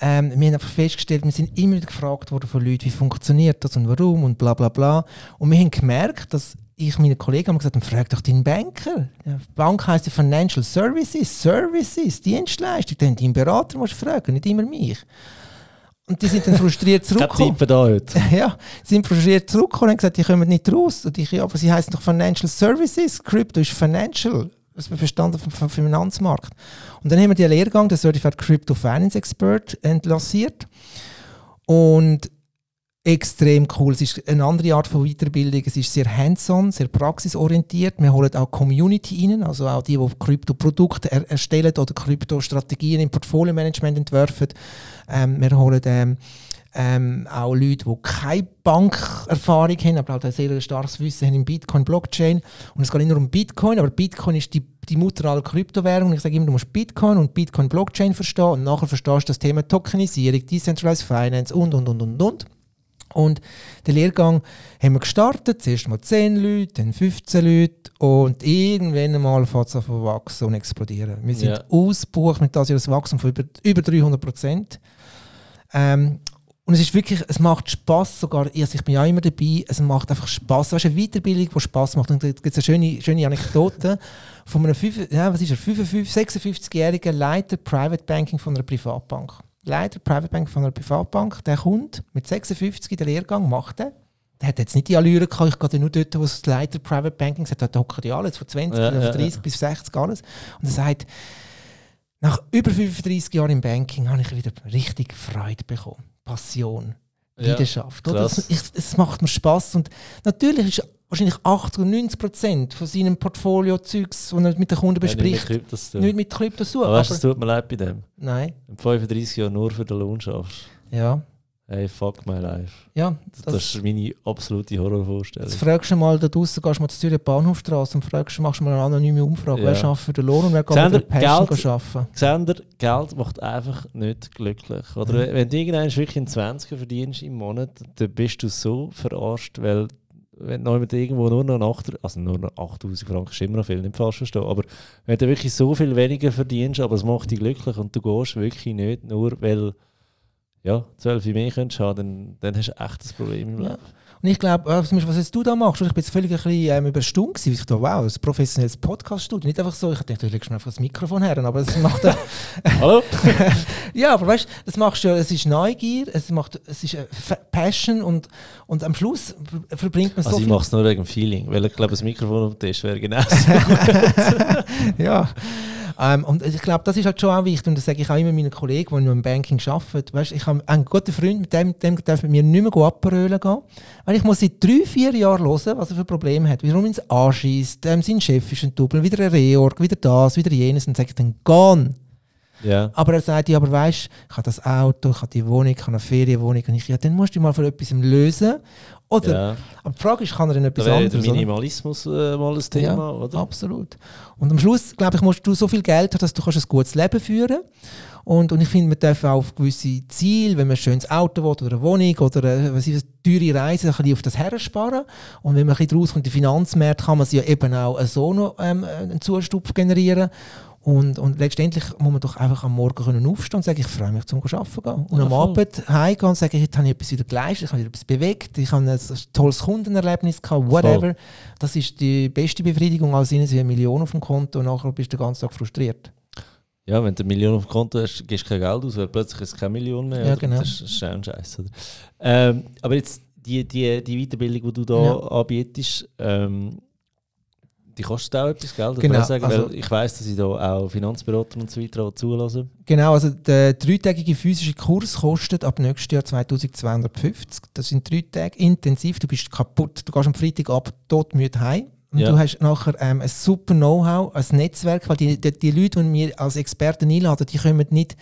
Ähm, wir haben einfach festgestellt, wir sind immer wieder gefragt worden von Leuten, wie funktioniert das und warum und bla bla bla. Und wir haben gemerkt, dass ich meinen Kollegen haben gesagt, frag doch deinen Banker. Ja, Bank heisst ja Financial Services, Services, Dienstleistung. Dann deinen Berater musst du fragen, nicht immer mich. Und die sind dann frustriert zurückgekommen. Da heute. Ja, sie sind frustriert zurückgekommen und haben gesagt, die kommen nicht raus. Und ich, ja, aber sie heißen doch Financial Services. Crypto ist Financial. Das ist verstanden vom, vom Finanzmarkt. Und dann haben wir den Lehrgang, der Certified Crypto Finance Expert, entlassiert. Und extrem cool. Es ist eine andere Art von Weiterbildung. Es ist sehr hands-on, sehr praxisorientiert. Wir holen auch Community rein, also auch die, die Krypto-Produkte er erstellen oder Krypto-Strategien im Portfolio-Management entwerfen. Ähm, wir holen ähm, ähm, auch Leute, die keine Bankerfahrung haben, aber halt ein sehr starkes Wissen haben im Bitcoin, Blockchain. Und es geht nicht nur um Bitcoin, aber Bitcoin ist die, die Mutter aller Kryptowährungen. Ich sage immer, du musst Bitcoin und Bitcoin Blockchain verstehen und nachher verstehst du das Thema Tokenisierung, Decentralized Finance und, und, und, und, und. Und den Lehrgang haben wir gestartet, zuerst mal 10 Leute, dann 15 Leute und irgendwann mal fängt es an zu wachsen und explodieren. Wir sind Ja. ausgebucht mit das das Wachstum von über, über 300 Prozent. Ähm, und es ist wirklich, es macht Spaß sogar, also ich bin ja immer dabei, es macht einfach Spaß. Weißt du, eine Weiterbildung, die Spaß macht. Und da gibt es eine schöne, schöne Anekdote von einem, fünf- ja, was ist er, 55, 56-jährigen Leiter Private Banking von einer Privatbank. Leiter Private Banking von einer Privatbank, der kommt mit 56 in den Lehrgang, macht er. Der hat jetzt nicht die Allüre gehabt, ich gehe nur dort, wo das Leiter Private Banking sagt, da hocken die alle, jetzt von 20 Ja, ja, 30 ja. bis 60 alles. Und er sagt, nach über 35 Jahren im Banking habe ich wieder richtig Freude bekommen. Passion, Ja, Leidenschaft. Es, es macht mir Spaß und natürlich ist wahrscheinlich 80 oder 90 Prozent von seinem Portfolio-Zeugs, das er mit den Kunden Ja, nicht mit bespricht, Kryptos zu tun. nicht mit Krypto zu. Aber weißt du, es tut mir leid bei dem. nein, du 35 Jahre nur für den Lohn schaffst. ja. Hey, fuck my life. Ja, Das, das, ist meine absolute Horrorvorstellung. Jetzt fragst du mal da draußen, gehst du mal zur Zürich Bahnhofstrasse und fragst, machst du mal eine anonyme Umfrage, Ja. wer schafft für den Lohn und wer geht für Passion Geld- arbeiten. Ihr, Geld macht einfach nicht glücklich. Oder Mhm. wenn du irgendwann wirklich einen 20er verdienst im Monat, dann bist du so verarscht, weil wenn du irgendwo nur noch 8, also nur noch 8000 Franken ist immer noch viel, nicht falsch verstehen, aber wenn du wirklich so viel weniger verdienst, aber es macht dich glücklich und du gehst wirklich nicht nur, weil ja, 12 mehr könntest haben, dann, dann hast du echt ein Problem im Ja. Und ich glaube, äh, was jetzt du da machst, ich bin jetzt völlig ein bisschen ähm, überstimmt gewesen. Ich dachte, wow, das ist ein professionelles Podcast-Studio. Nicht einfach so, ich dachte, du legst mir einfach das Mikrofon her, aber es macht Hallo? Ja, aber weißt du, das machst du ja, es ist Neugier, es, macht, es ist äh, Passion und, und am Schluss ver- verbringt man so Also ich viel. mache es nur wegen dem Feeling, weil ich glaube, das Mikrofon auf dem Tisch wäre genau so. ja. Ähm, und ich glaube, das ist halt schon auch wichtig. Und das sage ich auch immer meinen Kollegen, die im Banking arbeiten. Weißt, ich habe einen guten Freund, mit dem, dem darf mit mir nicht mehr abrölen gehen. Weil ich muss seit drei, vier Jahren hören, was er für Probleme hat. Warum ihn es anschießt, ähm, sein Chef ist ein Double, wieder ein Reorg, wieder das, wieder jenes. Und dann sage ich dann, gone. Ja. Aber er sagt, ja, aber weißt ich habe das Auto, ich habe die Wohnung, ich habe eine Ferienwohnung. Und ich, ja, dann musst du mal für etwas lösen. Oder, ja. aber die Frage ist, kann er denn Da etwas der anderes? oder? Minimalismus äh, mal ein Thema, Ja, oder? Absolut. Und am Schluss, glaube ich, musst du so viel Geld haben, dass du kannst ein gutes Leben führen und, und ich finde, man darf auch auf gewisse Ziele, wenn man ein schönes Auto will oder eine Wohnung oder eine, was ist, das, teure Reise, ein bisschen auf das hersparen. Und wenn man ein bisschen rauskommt, die Finanzmärkte, kann man sie ja eben auch so noch ähm, einen Zustupf generieren. Und, und letztendlich muss man doch einfach am Morgen können aufstehen und sagen, ich freue mich zum Arbeiten gehen. Und Ja, am voll. Abend heimgehen und sagen, heute habe ich etwas wieder geleistet, ich habe etwas bewegt, ich habe ein, ein tolles Kundenerlebnis gehabt, whatever. Das ist die beste Befriedigung, als ihnen sie eine Million auf dem Konto und nachher bist du den ganzen Tag frustriert. Ja, wenn du eine Million auf dem Konto hast, gibst du kein Geld aus, weil plötzlich ist es keine Million mehr. Ja, genau. Das ist, scheiße. Oder? Ähm, aber jetzt die, die, die Weiterbildung, die du da Ja. anbietest, ähm, die kostet auch etwas Geld. Genau, Ich, sagen, also- ich weiss, dass ich da auch Finanzberater und so weiter zulasse. Genau, also der dreitägige physische Kurs kostet ab nächstes Jahr 2250. Das sind drei Tage intensiv, du bist kaputt, du gehst am Freitag ab, todmüde heim. Und Ja. du hast nachher ähm, ein super Know-how, ein Netzwerk, weil die, die, die Leute, die wir als Experten einladen, die kommen nicht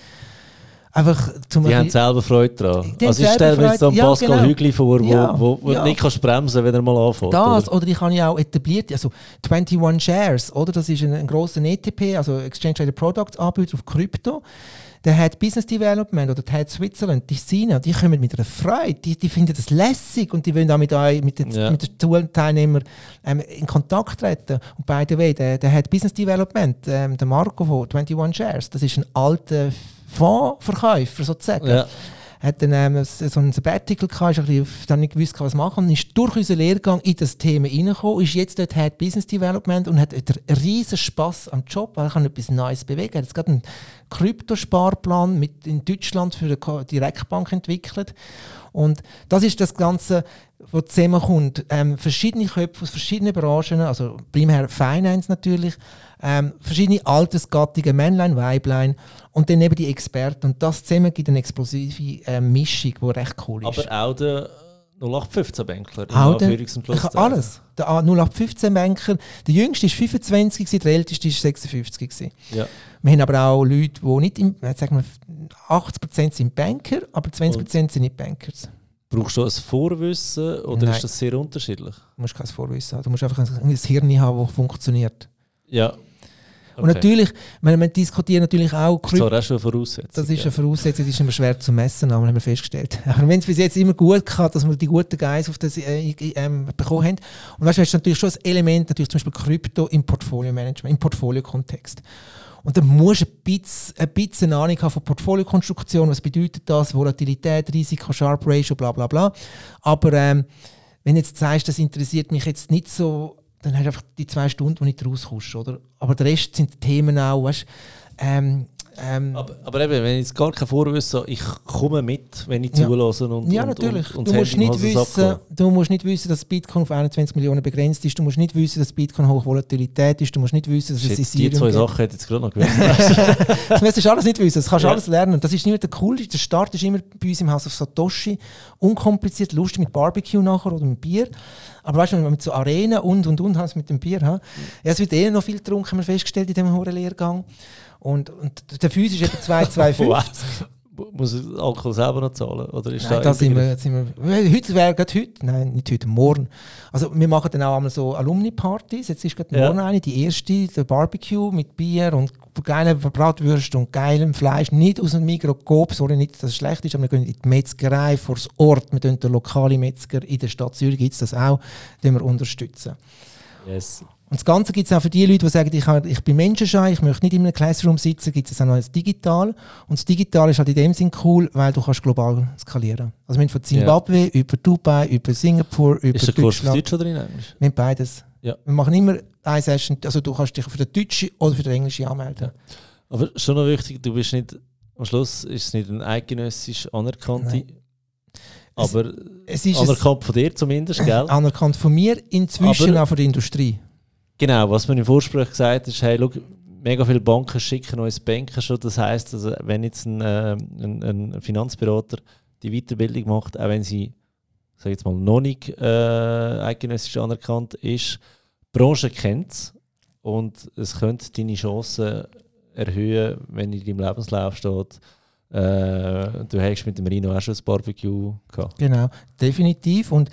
einfach zum Die haben selber Freude daran. Also ich stelle mir jetzt Freude- dann ja, Pascal genau. Hügli vor, wo, Ja, wo, wo ja. nicht kannst bremsen wenn er mal anfängt. Das, oder? oder ich habe ja auch etabliert, also 21 Shares, oder? Das ist ein, ein grosser ETP, also Exchange Traded Products Anbieter auf Krypto. Der hat Business Development oder der hat Switzerland, die Sina, die kommen mit einer Freude, die, die finden das lässig und die wollen auch mit, euch, mit den, Ja. den Tool-Teilnehmern ähm, in Kontakt treten. Und by the way, der, der hat Business Development, ähm, der Marco von 21 Shares, das ist ein alter Fondsverkäufer sozusagen Ja. hat dann ähm, so ein Sabbatical gehabt, ist ein bisschen dann nicht gewusst, was machen und ist durch unseren Lehrgang in das Thema reingekommen, ist jetzt dort Head Business Development und hat einen riesen Spass am Job, weil er kann etwas Neues bewegen. Er hat jetzt gerade einen Kryptosparplan mit in Deutschland für eine Direktbank entwickelt und das ist das Ganze, was zusammenkommt. Ähm, verschiedene Köpfe aus verschiedenen Branchen, also primär Finance natürlich, ähm, verschiedene Altersgattungen, Männlein, Weiblein und dann eben die Experten. Und das zusammen gibt eine explosive ähm, Mischung, die recht cool ist. Aber auch der 0815-Bänkler in Auch der- und ich alles. Der 0815-Banker, der jüngste ist 25, gewesen, der älteste ist 56. gewesen. Ja. Wir haben aber auch Leute, die nicht, im, äh, sagen wir, 80% sind Banker, aber 20% sind nicht Bankers. Brauchst du ein Vorwissen oder Nein. ist das sehr unterschiedlich? Du musst kein Vorwissen haben. Du musst einfach ein, ein Hirn haben, das funktioniert. Ja. Und natürlich, wir, wir diskutieren natürlich auch Das ist Krypto. auch schon eine Voraussetzung. Das ist ja. eine Voraussetzung, das ist immer schwer zu messen, aber haben wir festgestellt. Aber wenn es bis jetzt immer gut gehabt, dass wir die guten Guys auf das äh, ähm, bekommen haben. Und weißt du, hast natürlich schon ein Element, natürlich zum Beispiel Krypto im Portfolio-Management, im Portfolio-Kontext. Und dann musst du ein bisschen, ein bisschen Ahnung haben von Portfoliokonstruktion, was bedeutet das, Volatilität, Risiko, Sharp Ratio, bla bla bla. Aber ähm, wenn du jetzt sagst, das interessiert mich jetzt nicht so, dann hast du einfach die zwei Stunden, wo nicht rauskommst, oder? Aber der Rest sind Themen auch, weißt ähm, ähm, Aber, aber eben, wenn ich jetzt gar kein Vorwissen habe, ich komme mit, wenn ich Ja. zulasse und Ja, und, natürlich. Und, und du, das musst nicht wissen, du musst nicht wissen, dass Bitcoin auf 21 Millionen begrenzt ist. Du musst nicht wissen, dass Bitcoin hohe Volatilität ist. Du musst nicht wissen, dass es Shit, Ethereum die zwei. Sachen hätte jetzt gerade noch gewusst. Das musst du alles nicht wissen. Das kannst du Ja. alles lernen. Und das ist nicht mehr der coolste. Der Start ist immer bei uns im Haus auf Satoshi. Unkompliziert, lustig mit Barbecue nachher oder mit Bier. Aber weißt du, wenn wir mit so Arenen und und und haben es mit dem Bier. Ha? Ja, es wird eh noch viel getrunken, haben wir festgestellt in diesem hohen Lehrgang. Und, und der Phys ist eben 225. wow. muss er Alkohol selber noch zahlen? Oder ist Nein, da sind wir, sind wir, heute wäre gerade heute, nein, nicht heute, morgen. Also wir machen dann auch einmal so Alumni-Partys, jetzt ist gerade Ja. morgen eine, die erste, der Barbecue mit Bier und geilen Bratwürsten und geilem Fleisch, nicht aus dem Mikroskop, sorry, nicht, dass es schlecht ist, aber wir gehen in die Metzgerei vor das Ort, wir den lokalen Metzger in der Stadt Zürich, gibt es das auch, den wir unterstützen. Yes. Und das Ganze gibt es auch für die Leute, die sagen, ich, habe- ich bin menschenscheu, ich möchte nicht in einem Classroom sitzen, gibt es auch noch als digital. Und das Digital ist halt in dem Sinn cool, weil du kannst global skalieren. Also wir haben von Zimbabwe über Dubai, über Singapur, über Ist der Kurs auf Deutschland. Deutsch oder in Englisch? Wir haben beides. Ja. Wir machen immer eine Session, also du kannst dich für den Deutschen oder für den Englischen anmelden. Aber schon noch wichtig, du bist nicht, am Schluss ist es nicht ein eidgenössisch anerkannte, Nein. aber Es ist ein- anerkannt von dir zumindest, gell? anerkannt von mir, inzwischen Aber- auch von der Industrie. Genau, was man im Vorspruch gesagt hat, ist, hey, schau, mega viele Banken schicken uns Banken schon. Das heisst, also, wenn jetzt ein, äh, ein, ein Finanzberater die Weiterbildung macht, auch wenn sie, sag jetzt mal, noch nicht äh, eidgenössisch anerkannt ist, die Branche kennt es und es könnte deine Chancen erhöhen, wenn in deinem Lebenslauf steht, äh, du hast mit dem Rino auch schon ein Barbecue gehabt. Genau, definitiv. Und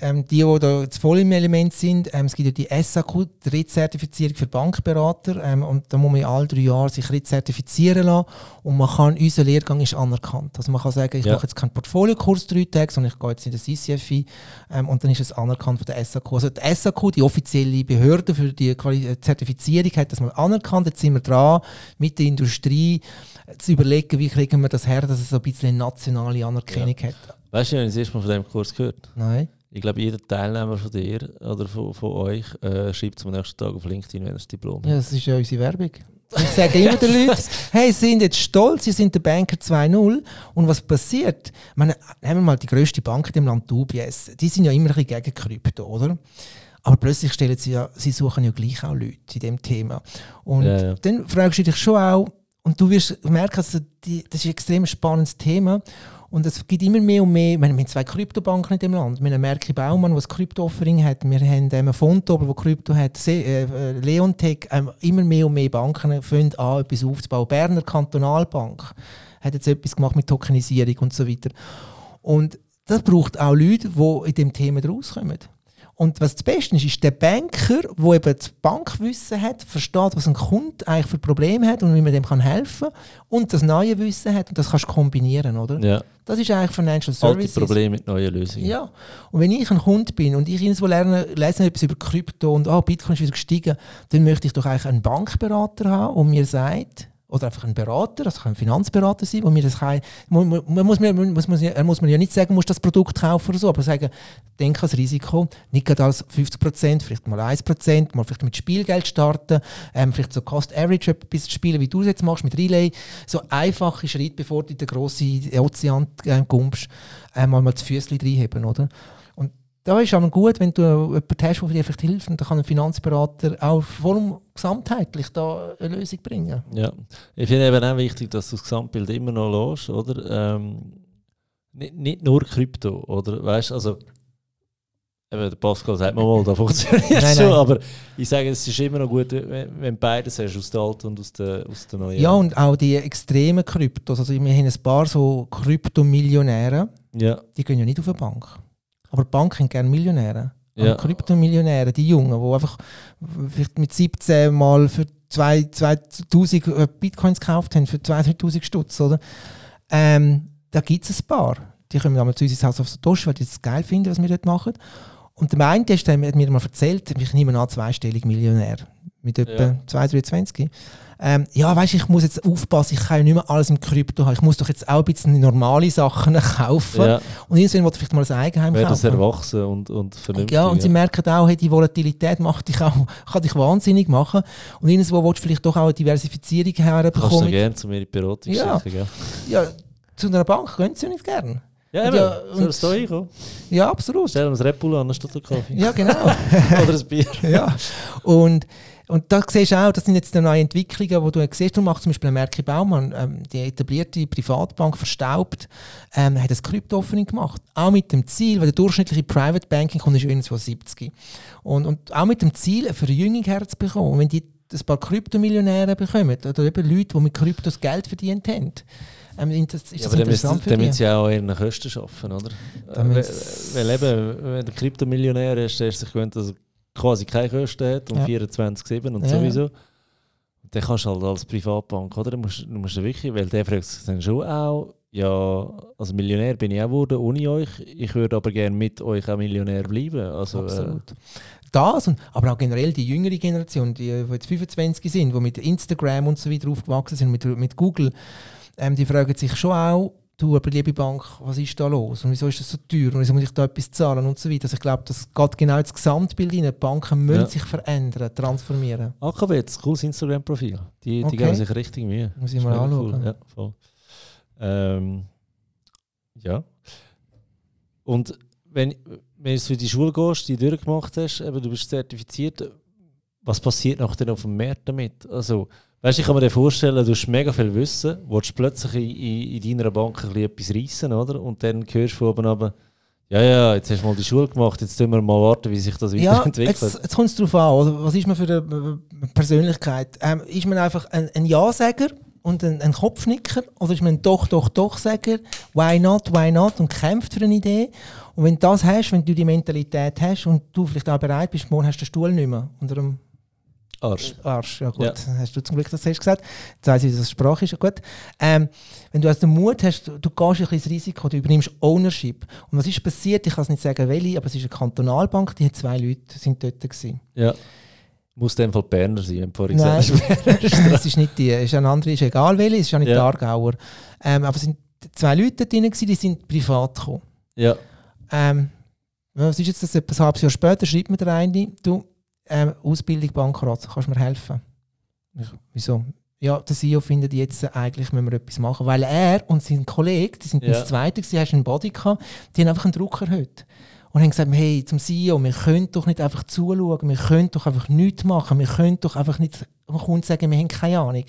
ähm, die, die da jetzt voll im Element sind, ähm, es gibt ja die SAQ, die Rezertifizierung für Bankberater. Ähm, und da muss man ja alle drei Jahre sich rezertifizieren lassen. Und man kann, unser Lehrgang ist anerkannt. Also man kann sagen, ich Ja. mache jetzt keinen Portfoliokurs drei Tage, sondern ich gehe jetzt in den CCFI ähm, und dann ist es anerkannt von der SAQ. Also die SAQ, die offizielle Behörde für die Quali äh, Zertifizierung, hat das mal anerkannt. Jetzt sind wir dran, mit der Industrie äh, zu überlegen, wie kriegen wir das her, dass es so ein bisschen nationale Anerkennung hat. Weißt du, ich habe das erste Mal von diesem Kurs gehört. Nein. Ich glaube, jeder Teilnehmer von dir oder von, von euch äh, schreibt am nächsten Tag auf LinkedIn, wenn er das Diplom hat. Ja, das ist ja unsere Werbung. Ich sage immer den Leuten, hey, sie sind jetzt stolz, sie sind der Banker 2.0. Und was passiert? Ich meine, nehmen wir mal die grösste Bank in dem Land, UBS. Die sind ja immer ein bisschen gegen Krypto, oder? Aber plötzlich stellen sie ja, sie suchen ja gleich auch Leute in dem Thema. Und Ja, ja. dann fragst du dich schon auch, und du wirst merken, also die, das ist ein extrem spannendes Thema. Und es gibt immer mehr und mehr, wir haben zwei Kryptobanken in dem Land. Wir haben Merki Baumann, der ein Krypto-Offering hat. Wir haben ähm, Fontober, der Krypto hat. Äh, äh, Leontech, ähm, immer mehr und mehr Banken fangen an, etwas aufzubauen. Berner Kantonalbank hat jetzt etwas gemacht mit Tokenisierung und so weiter. Und das braucht auch Leute, die in dem Thema rauskommen. Und was das Beste ist, ist der Banker, der eben das Bankwissen hat, versteht, was ein Kunde eigentlich für Probleme hat und wie man dem kann helfen kann und das neue Wissen hat und das kannst du kombinieren, oder? Ja, Das ist eigentlich Financial alte Services. Probleme mit neuen Lösungen. Ja. Und wenn ich ein Kunde bin und ich irgendwo lerne, lese etwas über Krypto und ah, Bitcoin ist wieder gestiegen, dann möchte ich doch eigentlich einen Bankberater haben, der mir sagt, oder einfach ein Berater, das kann ein Finanzberater sein, wo mir das kann, man, man, muss man muss, man, muss mir ja nicht sagen, du musst das Produkt kaufen oder so, aber sagen, denk ans Risiko, nicht gerade als 50%, vielleicht mal 1%, mal vielleicht mit Spielgeld starten, ähm, vielleicht so Cost Average etwas spielen, wie du es jetzt machst mit Relay, so einfache Schritte, bevor du in den grossen Ozean äh, kommst, äh, mal, mal das Füßchen reinheben, oder? Da ist aber gut, wenn du jemanden hast, der dir vielleicht hilft, und dann kann ein Finanzberater auch voll gesamtheitlich da eine Lösung bringen. Ja. Ich finde eben auch wichtig, dass du das Gesamtbild immer noch lässt, oder? Ähm, nicht, nicht nur Krypto, oder? Weißt also, eben, der Pascal sagt mir mal, da funktioniert es schon, nein. aber ich sage, es ist immer noch gut, wenn, wenn beides hast, aus der alten und aus der, aus der neuen. Ja, und auch die extremen Kryptos. Also wir haben ein paar so Kryptomillionäre, ja, die gehen ja nicht auf eine Bank. Aber die Bank haben gerne Millionäre. Ja. Kryptomillionäre, die Jungen, die einfach vielleicht mit 17 Mal für 2 2000 äh, Bitcoins gekauft haben, für 2000 Stutz, oder? Ähm, da gibt es ein paar. Die kommen einmal zu uns ins Haus auf Tasche, weil die das geil finden, was wir dort machen. Und der eine ist, der hat mir mal erzählt, ich nehme an, zweistellig Millionär. Mit etwa Ja. 2, 23. Ähm, ja, weißt du, ich muss jetzt aufpassen, ich kann ja nicht mehr alles im Krypto haben. Ich muss doch jetzt auch ein bisschen normale Sachen kaufen. ja. Und irgendwann wollte ich vielleicht mal ein Eigenheim Wäre das kaufen. erwachsen und, und vernünftig. Ja, und sie merken auch, hey, die Volatilität macht dich auch, kann dich wahnsinnig machen. Und irgendwo willst du vielleicht doch auch eine Diversifizierung Kannst du herbekommen. gerne zu mir in die Beratung Ja. schicken? Ja, zu einer Bank können sie nicht gern. Ja, eben. ja, Soll und- reinkommen? Ja, absolut. Stell uns Red Bull an, statt der Kaffee. Ja, genau. Oder ein Bier. ja. Und, und da siehst du auch, das sind jetzt die neuen Entwicklungen, die du siehst. Du machst zum Beispiel Merki Baumann, ähm, die etablierte Privatbank, verstaubt, ähm, hat ein Krypto-Offering gemacht. Auch mit dem Ziel, weil der durchschnittliche Private Banking kommt ist irgendwo 70. Und, und auch mit dem Ziel, eine Verjüngung herzubekommen. Und wenn die ein paar Kryptomillionäre bekommen, oder eben Leute, die mit Kryptos Geld verdient haben, ähm, ist das Ja, aber dann müssen, interessant für dann müssen sie auch ihren Kosten schaffen, oder? Dann Äh, müssen weil eben, wenn der Kryptomillionär ist, der ist sich gewöhnt, dass quasi keine Kosten hat und Ja. 24-7 und Ja, sowieso. Dann kannst du halt als Privatbank, oder? Du musst, du musst wirklich, weil der fragt sich dann schon auch, ja, als Millionär bin ich auch geworden ohne euch, ich würde aber gerne mit euch auch Millionär bleiben. Also, äh, Absolut. Das, und, aber auch generell die jüngere Generation, die, die jetzt 25 sind, die mit Instagram und so weiter aufgewachsen sind, mit, mit Google, ähm, die fragen sich schon auch, du, aber liebe Bank, was ist da los? Und wieso ist das so teuer? Und wieso muss ich da etwas zahlen? Und so weiter. Also ich glaube, das geht genau ins Gesamtbild rein. Die Banken müssen Ja. sich verändern, transformieren. AKW ein cooles Instagram-Profil. Die, die Okay. geben sich richtig Mühe. Muss ich mal anschauen. Ja, voll. Ähm, ja. Und wenn, wenn du für die Schule gehst, die durchgemacht hast, eben, du bist zertifiziert, was passiert nachher auf dem Markt damit? Also, weißt, ich kann mir dir vorstellen, du hast mega viel Wissen, willst plötzlich in, in, in deiner Bank ein bisschen etwas reissen, oder? Und dann hörst du von oben runter, ja, ja, jetzt hast du mal die Schule gemacht, jetzt müssen wir mal warten, wie sich das Ja, weiterentwickelt. jetzt, jetzt kommt es darauf an, oder? was ist man für eine äh, Persönlichkeit? Ähm, ist man einfach ein, ein Ja-Säger und ein, ein Kopfnicker oder ist man ein Doch, Doch, Doch-Säger? Why not, why not? Und kämpft für eine Idee. Und wenn du das hast, wenn du die Mentalität hast und du vielleicht auch bereit bist, morgen hast du den Stuhl nicht mehr unter dem Arsch. Arsch. Ja gut, Ja. hast du zum Glück das hast gesagt. Jetzt weiss ich, dass es Sprache ist. Ja, Gut. Ähm, wenn du also den Mut hast, du, du gehst ein bisschen ins Risiko, du übernimmst Ownership. Und was ist passiert? Ich kann es nicht sagen, welche, aber es ist eine Kantonalbank, die hat zwei Leute sind dort gewesen. Ja. Muss in dem Fall Berner sein, vorhin gesagt es ist nicht die. Es ist eine andere, ist egal welche, es ist auch nicht Ja. der Aargauer. Ähm, aber es sind zwei Leute drin, gewesen, die sind privat gekommen. Ja. Ähm, was ist jetzt das? Etwas ein halbes Jahr später schreibt mir der eine, du, ähm, Ausbildung Bankrott, kannst du mir helfen? Ich, wieso? Ja, der CEO findet jetzt, äh, eigentlich müssen wir etwas machen, weil er und sein Kollege, die sind Ja. das Zweite, gewesen, hast einen Body gehabt, die haben einfach einen Druck erhöht. Und haben gesagt, hey, zum CEO, wir können doch nicht einfach zuschauen, wir können doch einfach nichts machen, wir können doch einfach nicht dem Kunden sagen, wir haben keine Ahnung.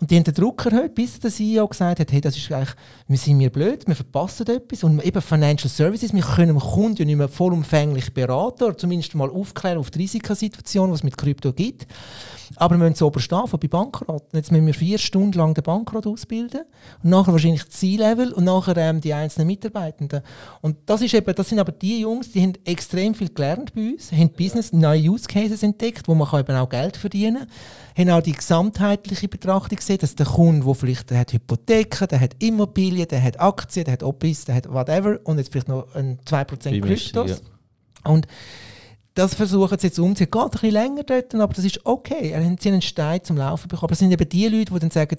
Und die haben den Druck erhöht, bis der CEO gesagt hat, hey, das ist eigentlich, wir sind mir blöd, wir verpassen etwas. Und eben Financial Services, wir können dem Kunden ja nicht mehr vollumfänglich beraten oder zumindest mal aufklären auf die Risikosituation, was es mit Krypto gibt. Aber wir müssen es oben stehen, von bei Bankrott. Und Jetzt müssen wir vier Stunden lang den Bankrott ausbilden und nachher wahrscheinlich C-Level und nachher ähm, die einzelnen Mitarbeitenden. Und das, ist eben, das sind aber die Jungs, die haben extrem viel gelernt bei uns, haben Business, neue Use Cases entdeckt, wo man eben auch Geld verdienen kann, haben auch die gesamtheitliche Betrachtung gesehen, dass der Kunde, der vielleicht der hat Hypotheken, der hat Immobilien, der hat Aktien, der hat Opis, der hat whatever und jetzt vielleicht noch ein 2% Beimischung, Kryptos. ja. Und das versuchen sie jetzt umzusetzen. Geht ein bisschen länger dort, aber das ist okay. Er hat sie einen Stein zum Laufen bekommen. Aber es sind eben die Leute, die dann sagen,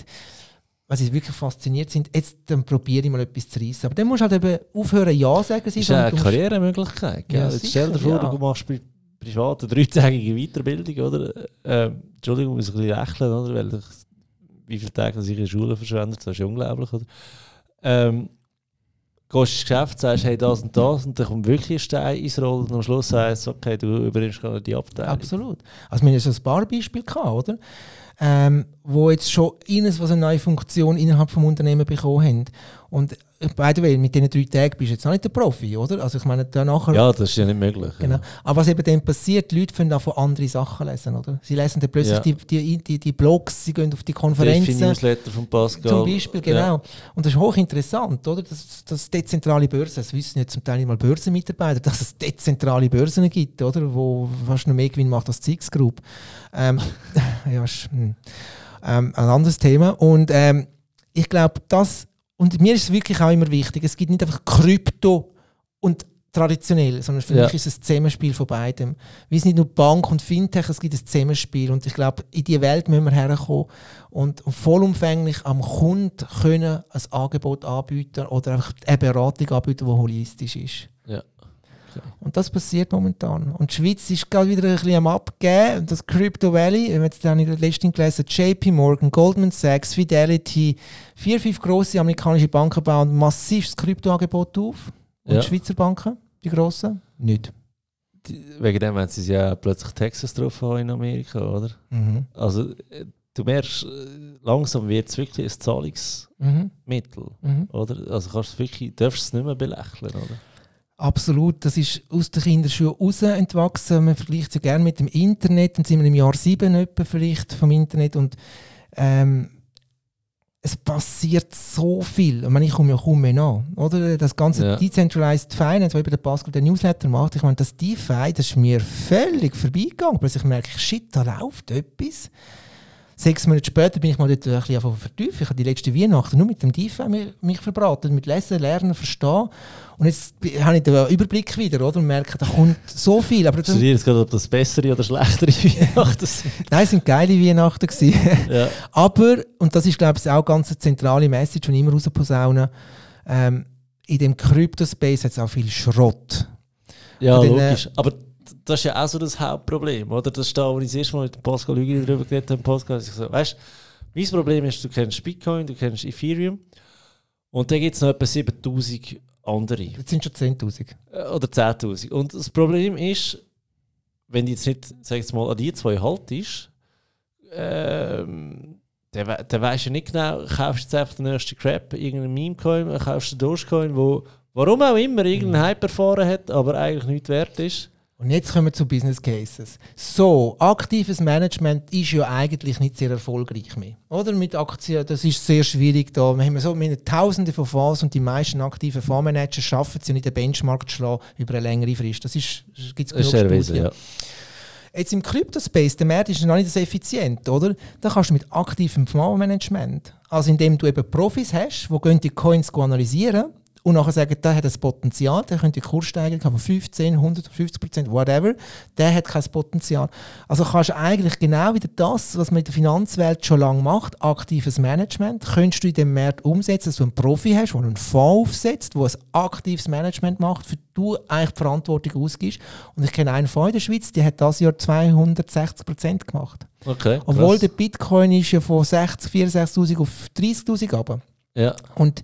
weil sie wirklich fasziniert sind, jetzt dann probiere ich mal etwas zu reissen. Aber dann musst du halt eben aufhören, Ja sagen. Das ist eine Karrieremöglichkeit. Ja, Jetzt stell dir vor, ja. du machst pri privat eine dreitägige Weiterbildung, oder? Ähm, Entschuldigung, muss ich ein bisschen rechnen, oder? Weil ich, wie viele Tage ich in der Schule verschwendet, das ist unglaublich, oder? Ähm, gehst ins Geschäft, sagst, hey, das und das, und dann kommt wirklich ein Stein ins Rollen und am Schluss du, okay, du übernimmst gerade die Abteilung. Absolut. Also wir haben so ein paar Beispiele gehabt, oder? Ähm, wo jetzt schon eines, was eine neue Funktion innerhalb des Unternehmens bekommen haben. Und by the way, mit diesen drei Tagen bist du jetzt noch nicht der Profi, oder? Also ich meine, da nachher... Ja, das ist ja nicht möglich. Genau. Ja. Aber was eben dann passiert, die Leute fangen an von andere Sachen lesen, oder? Sie lesen dann plötzlich Ja. die, die, die, die Blogs, sie gehen auf die Die Konferenzen. Newsletter von Pascal. Zum Beispiel, genau. Ja. Und das ist hochinteressant, oder? Das, das dezentrale Börsen, das wissen ja zum Teil nicht mal Börsenmitarbeiter, dass es dezentrale Börsen gibt, oder? Wo fast noch mehr Gewinn macht als die Six Group. Ähm, ja, ist, hm. ähm, ein anderes Thema. Und ähm, ich glaube, das, und mir ist es wirklich auch immer wichtig, es gibt nicht einfach Krypto und traditionell, sondern für Ja. mich ist es ein Zusammenspiel von beidem. Wir sind nicht nur Bank und Fintech, es gibt ein Zusammenspiel und ich glaube, in diese Welt müssen wir herkommen und vollumfänglich am Kunden können ein Angebot anbieten oder einfach eine Beratung anbieten, die holistisch ist. Ja. Und das passiert momentan. Und die Schweiz ist gerade wieder ein bisschen am Abgeben. Das Crypto Valley, wir haben jetzt dann in der letzten gelesen, JP Morgan, Goldman Sachs, Fidelity, vier, fünf grosse amerikanische Banken bauen massiv das Kryptoangebot auf. Und Ja. die Schweizer Banken, die grossen, nicht. Die- Wegen dem haben sie ja plötzlich Texas drauf in Amerika, oder? Mhm. Also, äh, du merkst, äh, langsam wird es wirklich ein Zahlungsmittel, Mhm. Mhm. oder? Also kannst du wirklich, darfst es nicht mehr belächeln, oder? Absolut, das ist aus den Kinderschuhen raus entwachsen. Man vergleicht es ja gerne mit dem Internet. Dann sind wir im Jahr 7 etwa vielleicht vom Internet. Und ähm, es passiert so viel. Ich meine, ich komme ja kaum mehr nach. Oder? Das ganze Ja. Decentralized Finance, was über den Pascal den Newsletter macht, ich meine, das DeFi, das ist mir völlig vorbeigegangen. Plötzlich merke ich, shit, da läuft etwas. Sechs Monate später bin ich mal dort ein bisschen vertiefen. Ich habe die letzten Weihnachten nur mit dem DeFi mich, mich verbraten, mit Lesen, Lernen, Verstehen. Und jetzt habe ich den Überblick wieder oder? und merke, da kommt so viel. Aber das, jetzt gerade, ob das bessere oder schlechtere Weihnachten sind. nein, es sind geile Weihnachten gewesen. ja. Aber, und das ist glaube ich auch ganz eine zentrale Message, die ich immer rausposaunen, ähm, in dem Crypto-Space hat es auch viel Schrott. Ja, den, äh, logisch. Aber das ist ja auch so das Hauptproblem, oder? Das ist da, wo ich das erste Mal mit dem Pascal Hügel darüber geredet habe Podcast. Ich so, weißt mein Problem ist, du kennst Bitcoin, du kennst Ethereum und dann gibt es noch etwa 7000 andere. Jetzt sind schon 10'000. Äh, Oder 10.000. Und das Problem ist, wenn du jetzt nicht, sag ich jetzt mal, an die zwei haltest, ähm, dann, we- dann weisst du nicht genau, kaufst du jetzt einfach den ersten Crap, irgendeinen Meme-Coin, kaufst du den Dogecoin, wo warum auch immer irgendeinen Hype erfahren hat, aber eigentlich nichts wert ist. Und jetzt kommen wir zu Business Cases. So, aktives Management ist ja eigentlich nicht sehr erfolgreich mehr. Oder? Mit Aktien, das ist sehr schwierig da. Wir haben so wir haben tausende von Fonds und die meisten aktiven Fondsmanager schaffen es ja nicht, den Benchmark zu schlagen über eine längere Frist. Das ist, gibt's Das ist genug Studien. ja. Jetzt im Crypto-Space, der Markt ist noch nicht so effizient, oder? Da kannst du mit aktivem Fondsmanagement, also indem du eben Profis hast, die die Coins analysieren und nachher sagen, der hat ein Potenzial, der könnte die Kurssteigerung haben von 15, 150 Prozent, whatever, der hat kein Potenzial. Also kannst du eigentlich genau wieder das, was man in der Finanzwelt schon lange macht, aktives Management, könntest du in dem Markt umsetzen, dass du einen Profi hast, der einen Fonds aufsetzt, der ein aktives Management macht, für du eigentlich die Verantwortung ausgibst. Und ich kenne einen Fonds in der Schweiz, der hat das Jahr 260 Prozent gemacht. Okay. Obwohl der Bitcoin ist ja von 60, 64'000 auf 30'000 runter. Ja. Und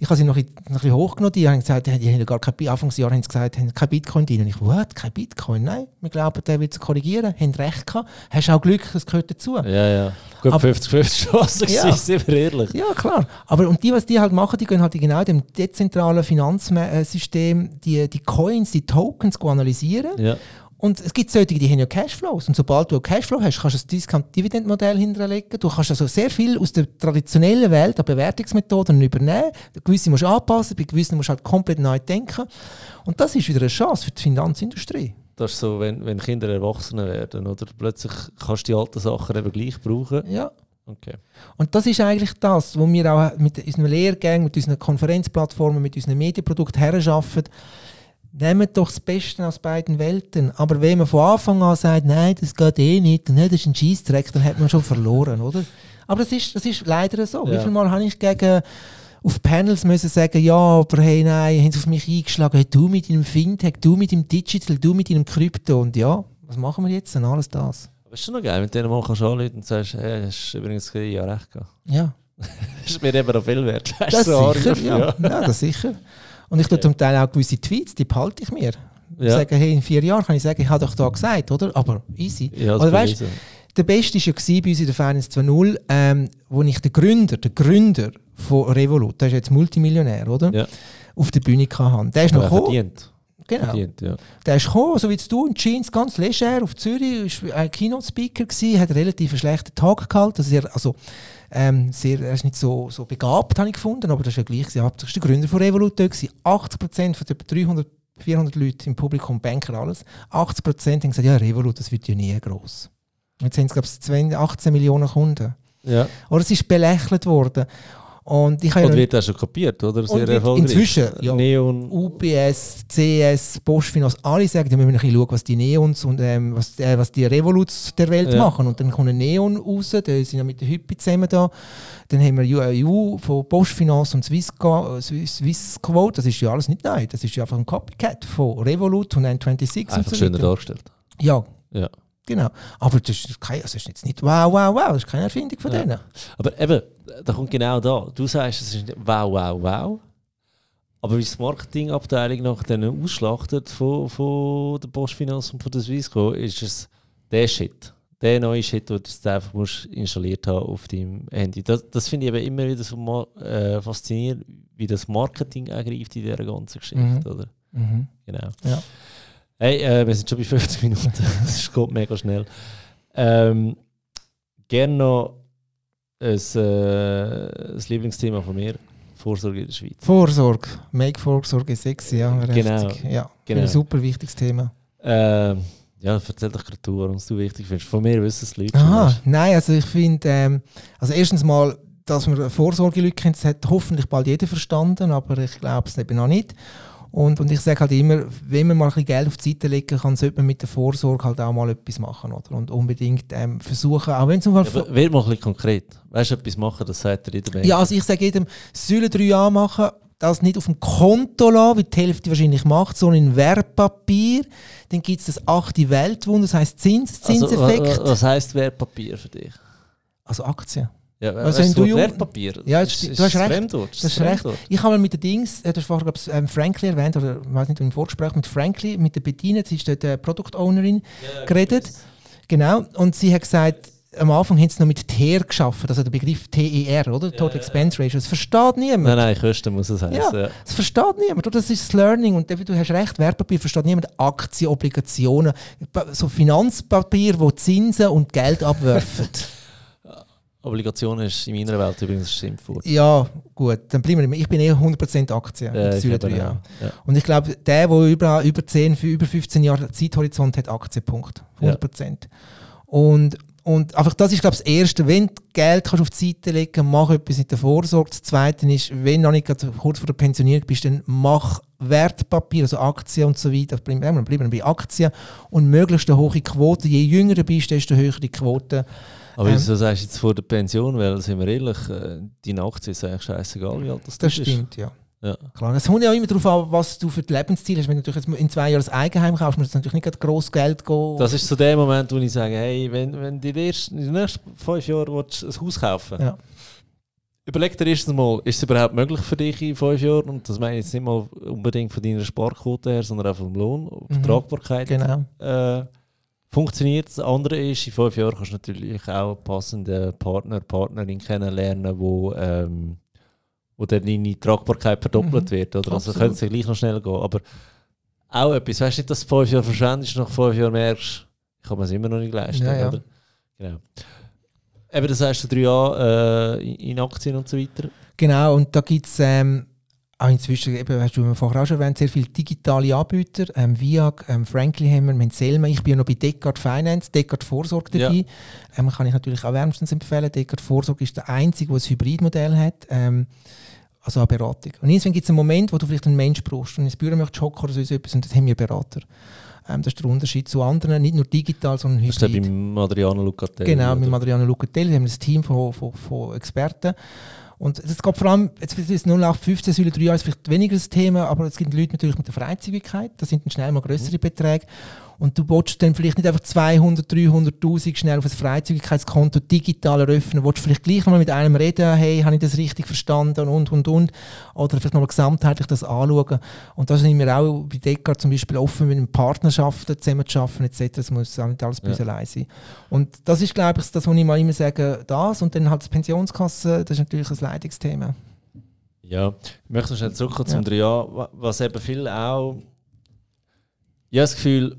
ich habe sie noch ein, bisschen- noch ein bisschen hochgenommen. Die haben gesagt, die haben gar kein, Bi- Anfangsjahr haben sie gesagt, haben kein Bitcoin drin. Und ich, what? Kein Bitcoin? Nein, wir glauben, der wird es korrigieren. Haben recht gehabt. Hast auch Glück, das gehört dazu. Ja, ja. Gut, Aber- 50-50 Chance Ja. sind wir ehrlich. Ja, klar. Aber und die, was die halt machen, die gehen halt genau dem dezentralen Finanzsystem die, die Coins, die Tokens analysieren. Ja. Und es gibt solche, die haben ja Cashflows. Und sobald du Cashflow hast, kannst du ein Discount-Dividend-Modell hinterlegen. Du kannst also sehr viel aus der traditionellen Welt an Bewertungsmethoden übernehmen. Gewisse musst du anpassen, bei gewissen musst du halt komplett neu denken. Und das ist wieder eine Chance für die Finanzindustrie. Das ist so, wenn, wenn Kinder Erwachsene werden, oder? Plötzlich kannst du die alten Sachen eben gleich brauchen. Ja. Okay. Und das ist eigentlich das, wo wir auch mit unseren Lehrgängen, mit unseren Konferenzplattformen, mit unseren Medienprodukten herarbeiten. Nehmt doch das Beste aus beiden Welten. Aber wenn man von Anfang an sagt, nein, das geht eh nicht, nein, das ist ein Scheissdreck, dann hat man schon verloren, oder? Aber das ist, das ist leider so. Wie Ja. viel Mal habe ich gegen auf Panels müssen sagen, ja, aber hey, nein, haben sie auf mich eingeschlagen, hey, du mit deinem Fintech, du mit dem Digital, du mit deinem Krypto. Und ja, was machen wir jetzt? Und alles das. Aber ist schon noch geil, wenn du denen mal kannst anrufen und sagst, hey, hast übrigens ein Jahr recht gehabt. Ja. Das ist mir eben noch viel wert. Das du so sicher, Anrufe, ja. ja, das sicher. Und ich tue zum Teil auch gewisse Tweets, die behalte ich mir. Ja. Sagen, hey, in vier Jahren kann ich sagen, ich habe doch da gesagt, oder? Aber easy. Ja, Oder weißt, der Beste war ja gewesen bei uns in der Finance 2.0, ähm, wo ich den Gründer, den Gründer von Revolut, der ist jetzt Multimillionär, oder? Ja. Auf der Bühne hatte. Der ist Ja, noch gekommen. verdient. Genau. verdient ja. Der ist gekommen, so wie du, in Jeans, ganz leger auf Zürich, war ein Keynote-Speaker, hat einen relativ schlechten Tag gehalten. Also ähm, sehr, er ist nicht so, so begabt, habe ich gefunden, aber das ist ja gleich. gewesen. Hauptsächlich der Gründer von Revolut dort. gewesen. 80% von den 300, 400 Leuten im Publikum, Banker, alles, 80% haben gesagt, ja, Revolut, das wird ja nie gross. Jetzt sind es, glaube ich, 18 Millionen Kunden. ja. Oder es ist belächelt worden. Und ich Und wird auch schon kopiert, oder? Sehr erfolgreich. inzwischen, ja. Neon. UPS, CS, Bosch Finance, alle sagen, wir müssen ein bisschen schauen, was die Neons und ähm, was, äh, was die Revoluts der Welt Ja. machen. Und dann kommt ein Neon raus, die sind ja mit der Hypi zusammen da. Dann haben wir UAU von Bosch Finance und Swissquote, Swiss, das ist ja alles nicht neu, das ist ja einfach ein Copycat von Revolut und N26 Einfach und so schöner dargestellt. Ja, Ja. Genau. Aber das ist, kein, das ist jetzt nicht wow, wow, wow, das ist keine Erfindung von Ja. denen. Aber eben, da kommt genau da. Du sagst, es ist nicht wow, wow, wow. Aber wie die Marketingabteilung nach denen ausschlachtet von, von der Bosch Finance und von der Swissco, ist es der Shit. Der neue Shit, den du jetzt einfach musst installiert haben auf deinem Handy. Das, das finde ich eben immer wieder so äh, faszinierend, wie das Marketing eingreift in dieser ganzen Geschichte. Mhm. Oder? Mhm. Genau. Ja. Hey, äh, wir sind schon bei 50 Minuten. Das geht mega schnell. Ähm, gerne noch ein, äh, das Lieblingsthema von mir, Vorsorge in der Schweiz. Vorsorge. Make Vorsorge sexy, ja. Genau. Richtig. Ja, Genau. ein super wichtiges Thema. Ähm, ja, erzähl doch gerade du, warum es du wichtig findest. Von mir wissen es Leute. Aha, nein, also ich finde, ähm, also erstens mal, dass man Vorsorgelücke kennt, das hat hoffentlich bald jeder verstanden, aber ich glaube es eben noch nicht. Und, und ich sage halt immer, wenn man mal ein bisschen Geld auf die Seite legen kann, sollte man mit der Vorsorge halt auch mal etwas machen. Oder? Und unbedingt ähm, versuchen, auch wenn es zum Ja, Beispiel... aber wird mal ein bisschen konkret. Weißt du, etwas machen, das sagt er jeder Ja, also ich sage jedem, Säule 3a machen, das nicht auf dem Konto lassen, wie die Hälfte wahrscheinlich macht, sondern in Wertpapier. Dann gibt es das achte Weltwunder, das heisst Zins, also, Zinseffekt. wa- Was heisst Wertpapier für dich? Also Aktien. Ja, Also wenn das du jung- Wertpapier. Ja, ist, stimmt. Du hast recht. Fremdwort. Das ist recht. Ich habe mal mit den Dings, äh, das vorher glaube ich, ähm, Frankly erwähnt, oder ich weiß nicht, im Vorgespräch mit Frankly, mit der Bettina, sie ist dort äh, Product Ownerin, geredet. Genau. Und sie hat gesagt, am Anfang haben sie noch mit TER geschaffen, also der Begriff TER, oder? Total Expense Ratio. Das versteht niemand. Nein, nein, Kosten muss es heißen. Ja. Ja. Das versteht niemand. oder? Das ist das Learning. Und du hast recht, Wertpapier versteht niemand. Aktien, Obligationen, so Finanzpapier, wo Zinsen und Geld abwerfen. Obligationen ist in meiner Welt übrigens Schimpfwort. ja, gut, dann bleiben wir. Ich bin eher 100% Aktien. Ja, ich Säule glaube 3a. auch. Ja. Und ich glaube, der, der über, über 10, für über 15 Jahre Zeithorizont hat, Aktienpunkt. 100%. Und, und einfach das ist, glaube ich, das Erste. Wenn du Geld kannst auf die Seite legen kannst, mach etwas mit der Vorsorge. Das Zweite ist, wenn du noch nicht kurz vor der Pensionierung bist, dann mach Wertpapier, also Aktien und so weiter. Bleiben wir bleiben wir bei Aktien. Und möglichst eine hohe Quote. Je jünger du bist, desto höher die Quote. Aber Ähm, wieso sagst du jetzt vor der Pension? Weil, sind wir ehrlich, äh, deine Aktie ist eigentlich scheißegal, wie alt das, Das stimmt, ja. Ja. Klar, es kommt ja auch immer darauf an, was du für die Lebensziele hast. Wenn du jetzt in zwei Jahren ein Eigenheim kaufst, musst du natürlich nicht gross Geld gehen. Das ist so der Moment, wo ich sage, hey, wenn, wenn du in den nächsten fünf Jahren willst, ein Haus kaufen Ja. überleg dir erstens mal, ist es überhaupt möglich für dich in fünf Jahren? Und das meine ich jetzt nicht mal unbedingt von deiner Sparquote her, sondern auch vom Lohn, Mhm. Vertragbarkeit. Genau. äh, funktioniert. Das andere ist, in fünf Jahren kannst du natürlich auch einen passenden Partner, Partnerin kennenlernen, wo, ähm, wo dann deine Tragbarkeit verdoppelt Mhm. wird. Oder? Also könnte es ja gleich noch schnell gehen. Aber auch etwas, weißt du nicht, dass du fünf Jahre verschwendest, nach fünf Jahren merkst, ich kann mir es immer noch nicht leisten. Ja, ja. Oder? Genau. Eben, das heißt du drei Jahre äh, in- in Aktien und so weiter. Genau, und da gibt es ähm, auch inzwischen, eben, hast du vorher auch schon erwähnt, sehr viele digitale Anbieter. Ähm, Viag, ähm, Frankly haben wir, wir haben Selma. Ich bin ja noch bei Deckard Finance, Deckard Vorsorge dabei. Ähm, kann ich natürlich auch wärmstens empfehlen. Deckard Vorsorge ist der einzige, der ein Hybridmodell hat. Ähm, also eine Beratung. Und irgendwann gibt es einen Moment, wo du vielleicht einen Mensch brauchst und ins Büro möchtest hocken oder so etwas und dann haben wir Berater. Ähm, das ist der Unterschied zu anderen, nicht nur digital, sondern Das ist hybrid. beim Adriano Lucatelli. Genau, mit? Adriano Lucatelli, wir haben ein Team von, von, von Experten. Und es geht vor allem, jetzt ist 0815 Säule 3 Jahre ist vielleicht weniger das Thema, aber es gibt Leute natürlich mit der Freizügigkeit, das sind dann schnell mal größere Mhm. Beträge. Und du willst dann vielleicht nicht einfach 200, 300'000 schnell auf ein Freizügigkeitskonto digital eröffnen, willst vielleicht gleich nochmal mit einem reden, hey, habe ich das richtig verstanden und, und, und. Oder vielleicht nochmal gesamtheitlich das anschauen. Und da sind wir auch bei Deckard zum Beispiel offen, mit Partnerschaften zusammen zu arbeiten etc. Das muss auch nicht alles bei uns Ja. allein sein. Und das ist, glaube ich, das, was ich mal immer sage, das. Und dann halt die Pensionskasse, das ist natürlich ein Leitungsthema. Ja, ich möchte noch schnell zurückkommen zum Ja. Jahr, wa- was eben viele auch. Ich habe das Gefühl,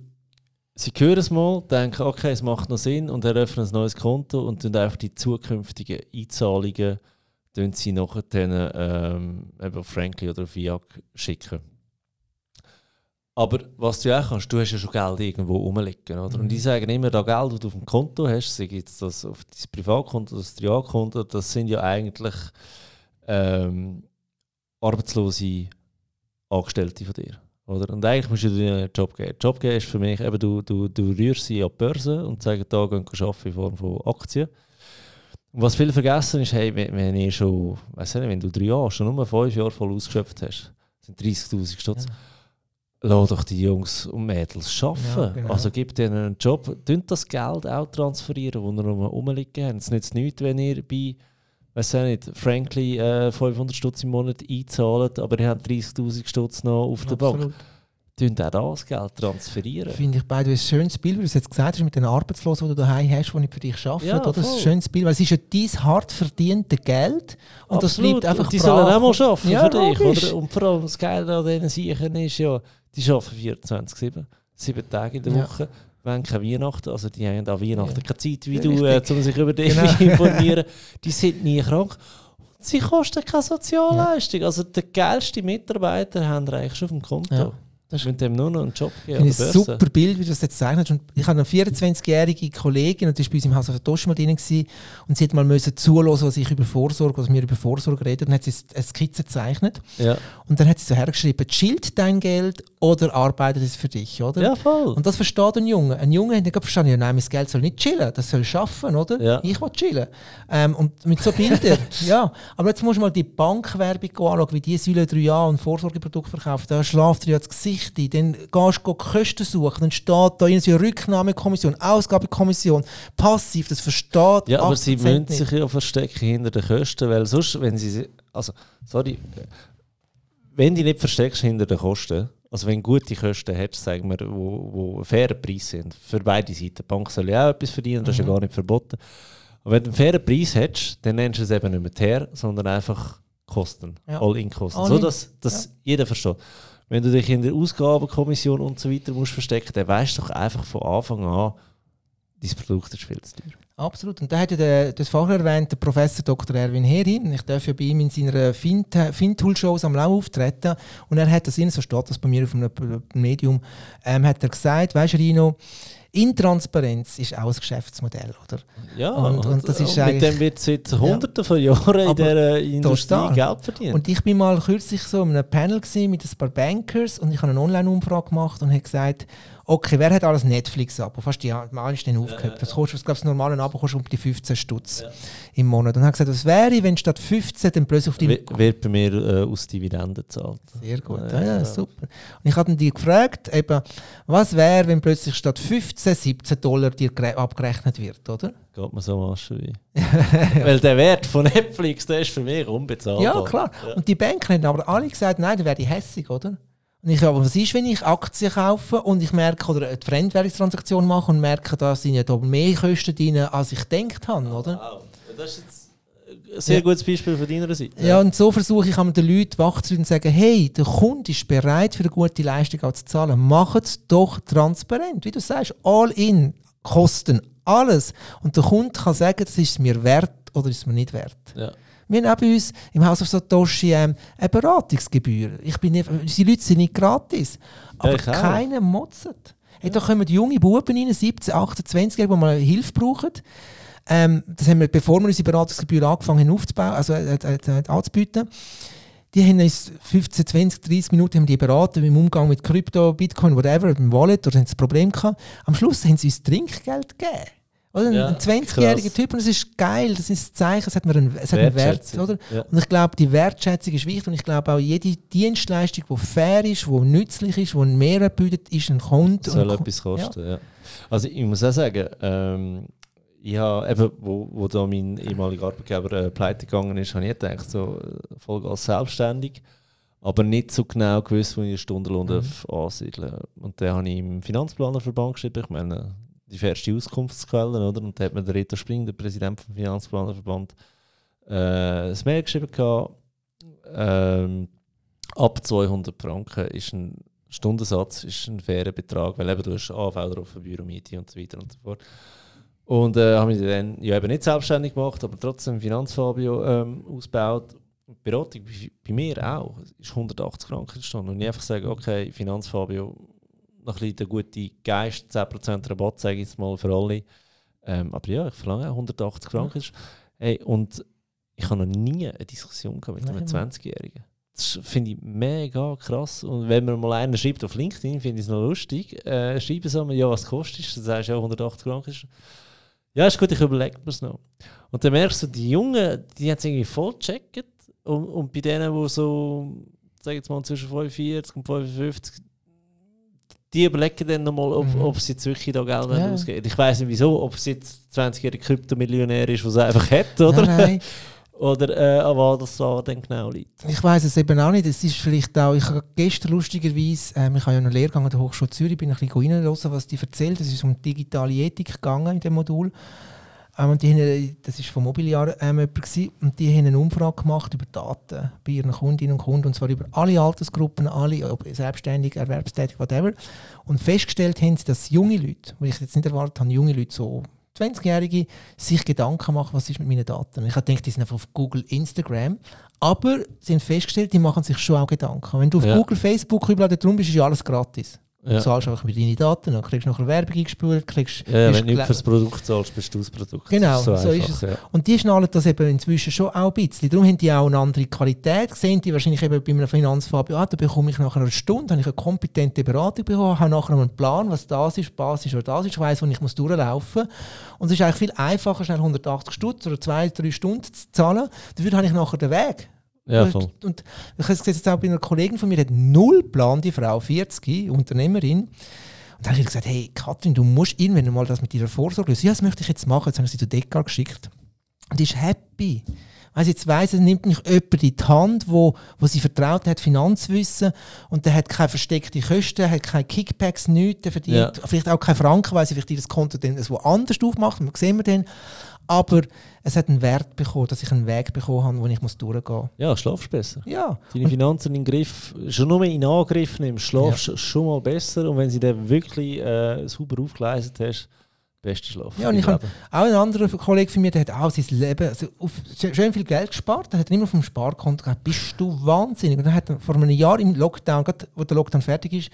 sie hören es mal, denken, okay, es macht noch Sinn und eröffnen ein neues Konto und dann einfach die zukünftigen Einzahlungen tun sie nachher dann, ähm, eben Frankly oder Viag schicken. Aber was du auch kannst, du hast ja schon Geld irgendwo rumliegen. Oder? Und Mhm. die sagen immer, das Geld, das du auf dem Konto hast, sei jetzt das auf dein Privatkonto, das Trialkonto, das sind ja eigentlich ähm, arbeitslose Angestellte von dir. Oder? Und eigentlich musst du dir einen Job geben. Job geben ist für mich, eben, du, du, du rührst sie an die Börse und sagst, da gehen wir arbeiten in Form von Aktien. Und was viele vergessen ist, hey, wenn, ich schon, weiss nicht, wenn du drei Jahre, schon nur fünf Jahre voll ausgeschöpft hast, sind 30'000 Stutz. Lass doch die Jungs und Mädels arbeiten. Ja, genau. Also gib denen einen Job. Tönt das Geld auch transferieren, das ihr rum- rumliegen habt. Es nützt nichts, wenn ihr bei, weiß ich nicht, Frankly äh, 500 Stutz im Monat einzahlt, aber ihr habt 30'000 Stutz noch auf der Bank. Tönt auch das Geld transferieren. Finde ich beide ein schönes Bild, wie du es jetzt gesagt hast, mit den Arbeitslosen, die du daheim hast, die nicht für dich arbeiten. Ja? Das ist ein schönes Bild, weil es ist ja dein hart verdiente Geld und das Absolut. bleibt einfach und die sollen auch mal arbeiten Ja, für dich. Oder? Und vor allem das Geile an diesen Siechen ist ja, die arbeiten 24-7, sieben Tage in der Ja. Wollen keine Weihnachten, also die haben an Weihnachten Ja. keine Zeit wie Ja, du, äh, um sich über dich Genau. zu informieren. Die sind nie krank. Und Sie kosten keine Sozialleistung. Also der geilste Mitarbeiter haben wir eigentlich schon auf dem Konto. Ja, das ist- Mit dem nur noch einen Job geben. Ein super Bild, wie du das jetzt. Und ich habe eine 24-jährige Kollegin, und die war bei uns im Haus auf der Tasche mal drin, gewesen, und sie hat mal müssen zuhören, was ich über Vorsorge, was wir über Vorsorge reden, und hat sie eine Skizze gezeichnet. Ja. Und dann hat sie so hergeschrieben, chillt dein Geld oder arbeitet es für dich, oder? ja, voll. Und das versteht ein Junge. Ein Junge hat nicht verstanden, ja, nein, mein Geld soll nicht chillen, das soll schaffen, oder? Ja. Ich will chillen. Ähm, und mit so Bildern, ja. Aber jetzt musst du mal die Bankwerbung anschauen, wie die Säule drei Jahre und Vorsorgeprodukt verkauft. Da schlaft dir ja das Gesicht ein. Dann gehst du Kosten suchen. Dann steht da irgendwie eine Rücknahmekommission, Ausgabekommission, passiv, das versteht Ja, aber sie 8% müssen nicht. sich ja verstecken hinter den Kosten, weil sonst, wenn sie, also, sorry, wenn du nicht versteckst hinter den Kosten, also wenn du gute Kosten hättest, sagen wir, wo, wo faire Preise sind, für beide Seiten, die Bank soll ja auch etwas verdienen, das ist ja Mhm. gar nicht verboten, aber wenn du einen fairen Preis hättest, dann nennst du es eben nicht mehr Teer, sondern einfach Kosten, Ja. All-in-Kosten, All-in. so dass, dass jeder versteht. Wenn du dich in der Ausgabenkommission und so weiter musst verstecken, dann weißt du doch einfach von Anfang an, dein Produkt ist viel zu teuer. Absolut. Und da hat ja der, das vorher erwähnte Professor Dr. Erwin Heri, und ich darf ja bei ihm in seiner Fin- Fintool-Shows am Lau auftreten, und er hat das in, so steht das bei mir auf einem Medium, ähm, hat er gesagt, weißt du Rino, Intransparenz ist auch ein Geschäftsmodell, oder? Ja, Und- und das ist mit eigentlich- dem wird seit Hunderten von Jahren in dieser Industrie total. Geld verdient. Und ich bin mal kürzlich so in einem Panel mit ein paar Bankers und ich habe eine Online-Umfrage gemacht und habe gesagt, okay, wer hat alles Netflix ab? Fast die meisten aufgehabt. Das kostet, ich glaube, das normale Abo kostet um die 15 Stutz im Monat. Und habe gesagt, was wäre, wenn statt 15 dann plötzlich auf die Wi- wird bei mir äh, aus Dividenden gezahlt. Sehr gut, Ja, ja, ja, ja. super. Und ich habe die gefragt, eben, was wäre, wenn plötzlich statt 15, 17 Dollar dir gere- abgerechnet wird, oder? Geht mir so Maschen wie. Weil der Wert von Netflix, der ist für mich unbezahlbar. Ja, klar. Und die Banker haben aber alle gesagt, nein, dann wäre ich hässig, oder? Und ich, aber was ist, wenn ich Aktien kaufe und ich merke, oder eine Fremdwährungstransaktion mache und merke, da sind ja da mehr Kosten drin, als ich gedacht habe, oder? Wow. Das ist jetzt ein sehr Ja. gutes Beispiel von deiner Seite. Ja, und so versuche ich einmal den Leuten wachzuhalten und zu sagen, hey, der Kunde ist bereit, für eine gute Leistung auch zu zahlen. Macht es doch transparent. Wie du sagst, all in, Kosten, alles. Und der Kunde kann sagen, das ist es mir wert oder ist es mir nicht wert. Ja. Wir haben auch bei uns im Haus auf Satoshi ähm, eine Beratungsgebühr. Ich bin nicht, unsere Leute sind nicht gratis. Aber auch. keiner motzt. Hey, da kommen junge Buben rein, 17, 28, die mal Hilfe brauchen. Ähm, das haben wir, bevor wir unsere Beratungsgebühr angefangen haben aufzubauen, also äh, äh, äh, anzubieten. Die haben uns 15, 20, 30 Minuten haben die beraten im Umgang mit Krypto, Bitcoin, whatever, mit dem Wallet, oder haben sie ein Problem gehabt. Am Schluss haben sie uns Trinkgeld gegeben. Oder? Ein- Ja, ein 20-jähriger krass. Typ, und es ist geil, das ist ein Zeichen, es hat einen, es hat einen Wert. Oder? Ja. Und ich glaube, die Wertschätzung ist wichtig und ich glaube auch, jede Dienstleistung, die fair ist, die nützlich ist, die einen Mehrwert bietet, ist ein Kunde. soll etwas kosten. Ja. Also ich muss auch sagen, ähm, ich habe eben, wo, wo da mein ehemaliger Arbeitgeber äh, pleite gegangen ist, habe ich gedacht, so äh, Vollgas selbstständig, aber nicht so genau gewusst, wo ich den Stundenlohn Mhm. darf ansiedeln Und dann habe ich im Finanzplanerverband geschrieben, ich meine, die erste Auskunftsquelle, oder? Und da hat mir der Reto Spring, der Präsident vom Finanzplanerverband, äh, ein Mail geschrieben gehabt, ähm, ab 200 Franken ist ein Stundensatz ist ein fairer Betrag, weil eben du hast AV drauf, Büromiete und so weiter und so fort. Und äh, habe mich dann ja eben nicht selbstständig gemacht, aber trotzdem Finanzfabio ähm, ausgebaut. Beratung bei, bei mir auch ist 180 Franken die Stunde. Und ich einfach sage, okay, Finanzfabio, noch ein bisschen der gute Geist, 10% Rabatt, sage ich jetzt mal für alle. Ähm, aber ja, ich verlange auch 180 Franken. Hey, und ich habe noch nie eine Diskussion gehabt mit einem Nein, 20-Jährigen. Das finde ich mega krass. Und wenn mir mal einer schreibt auf LinkedIn, finde ich es noch lustig. Äh, schreiben sie mir, ja, was kostet es? Dann sagst du ja 180 Franken. Ja, ist gut, ich überlege mir es noch. Und dann merkst du, die Jungen, die haben es irgendwie voll gecheckt. Und, und bei denen, die so, sag jetzt mal, zwischen 45 und 55, die überlegen dann nochmal, ob, Mhm. ob sie jetzt wirklich da Geld Ja. ausgeben Ich weiß nicht wieso, ob es jetzt 20-jährige Kryptomillionär ist, der es einfach hat, oder? Nein, nein. Oder äh, an was das da dann genau liegt. Ich weiß es eben auch nicht. Es ist vielleicht auch, ich habe gestern lustigerweise, ähm, ich habe ja einen Lehrgang an der Hochschule Zürich, bin ein bisschen reinhören, was die erzählt. Es ist um digitale Ethik gegangen in dem Modul. ähm, und die haben, das war von Mobiliar ähm, jemand gewesen, und die haben eine Umfrage gemacht über Daten bei ihren Kundinnen und Kunden, und zwar über alle Altersgruppen, alle, ob selbstständig, erwerbstätig, whatever. Und festgestellt haben sie, dass junge Leute, wo ich jetzt nicht erwartet habe, junge Leute so 20-Jährige sich Gedanken machen, was ist mit meinen Daten. Ich habe gedacht, die sind einfach auf Google, Instagram. Aber sie haben festgestellt, die machen sich schon auch Gedanken. Wenn du auf Ja. Google, Facebook überall drum bist, ist ja alles gratis. Du Ja. zahlst einfach mit deinen Daten, dann kriegst du nachher Werbung eingespült, kriegst... Ja, wenn du nicht fürs Produkt zahlst, bist du das Produkt. Genau, Das so einfach, ist es. Ja. Und die schnallen das eben inzwischen schon auch ein bisschen. Darum haben die auch eine andere Qualität. Sehen die wahrscheinlich eben bei einem Finanzfabio, ah, da bekomme ich nach einer Stunde habe ich eine kompetente Beratung bekommen, habe nachher einen Plan, was das ist, Basis oder das ist, ich weiss, wo ich muss durchlaufen muss. Und es ist eigentlich viel einfacher, schnell 180 Stutz oder zwei, drei Stunden zu zahlen. Dafür habe ich nachher den Weg. Ja, Und- voll. Und ich habe es jetzt auch bei einer Kollegin von mir, die hat null Plan, die Frau, 40, Unternehmerin. Und dann habe ich gesagt, hey Katrin, du musst irgendwann mal das mit ihrer Vorsorge lösen. Ja, das möchte ich jetzt machen. Jetzt habe ich sie zu Dekar geschickt. Und die ist happy. Weil sie jetzt weiss, es nimmt nicht jemand in die Hand, wo, wo sie vertraut hat, Finanzwissen, und der hat keine versteckte Kosten, hat keine Kickbacks, nichts, der verdient Ja. vielleicht auch keine Franken, weil sie vielleicht ihr Konto dann woanders aufmacht, das sehen wir dann. Aber es hat einen Wert bekommen, dass ich einen Weg bekommen habe, wo ich muss durchgehen muss. Ja, schlafst besser. Ja, Deine Finanzen in den Griff, schon nur in Angriff nimmst, schlafst du schon mal besser. Und wenn sie dann wirklich äh, sauber aufgeleistet hast, beste Schlaf. Ja, und ich hab- Leben. Auch ein anderer Kollege von mir, der hat auch sein Leben also auf, schön viel Geld gespart, der hat immer vom Sparkonto gehabt. Bist du wahnsinnig? Und dann hat er vor einem Jahr im Lockdown, gerade wo der Lockdown fertig ist,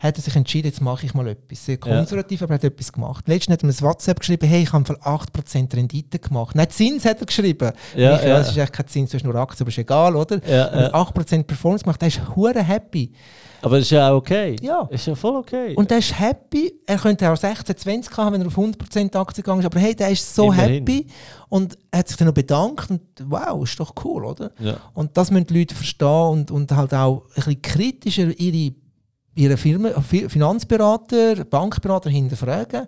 hat er sich entschieden, jetzt mache ich mal etwas. Sehr konservativ, aber er hat etwas gemacht. Letztens hat er mir ein WhatsApp geschrieben, hey, ich habe für 8% Rendite gemacht. Nein, Zins hat er geschrieben. Ja, ich, ja, ja. das ist echt kein Zins, das ist nur Aktien, aber ist egal, oder? Ja, ja. 8% Performance gemacht, der ist hure happy. Aber das ist ja auch okay. Ja. Ist ja voll okay. Und der ist happy. Er könnte auch 16, 20 haben, wenn er auf 100% Aktien gegangen ist. Aber hey, der ist so Immerhin. happy und er hat sich dann noch bedankt. Und wow, ist doch cool, oder? ja. Und das müssen die Leute verstehen und, und halt auch ein bisschen kritischer ihre, ihre Firmen, Fi- Finanzberater, Bankberater hinterfragen.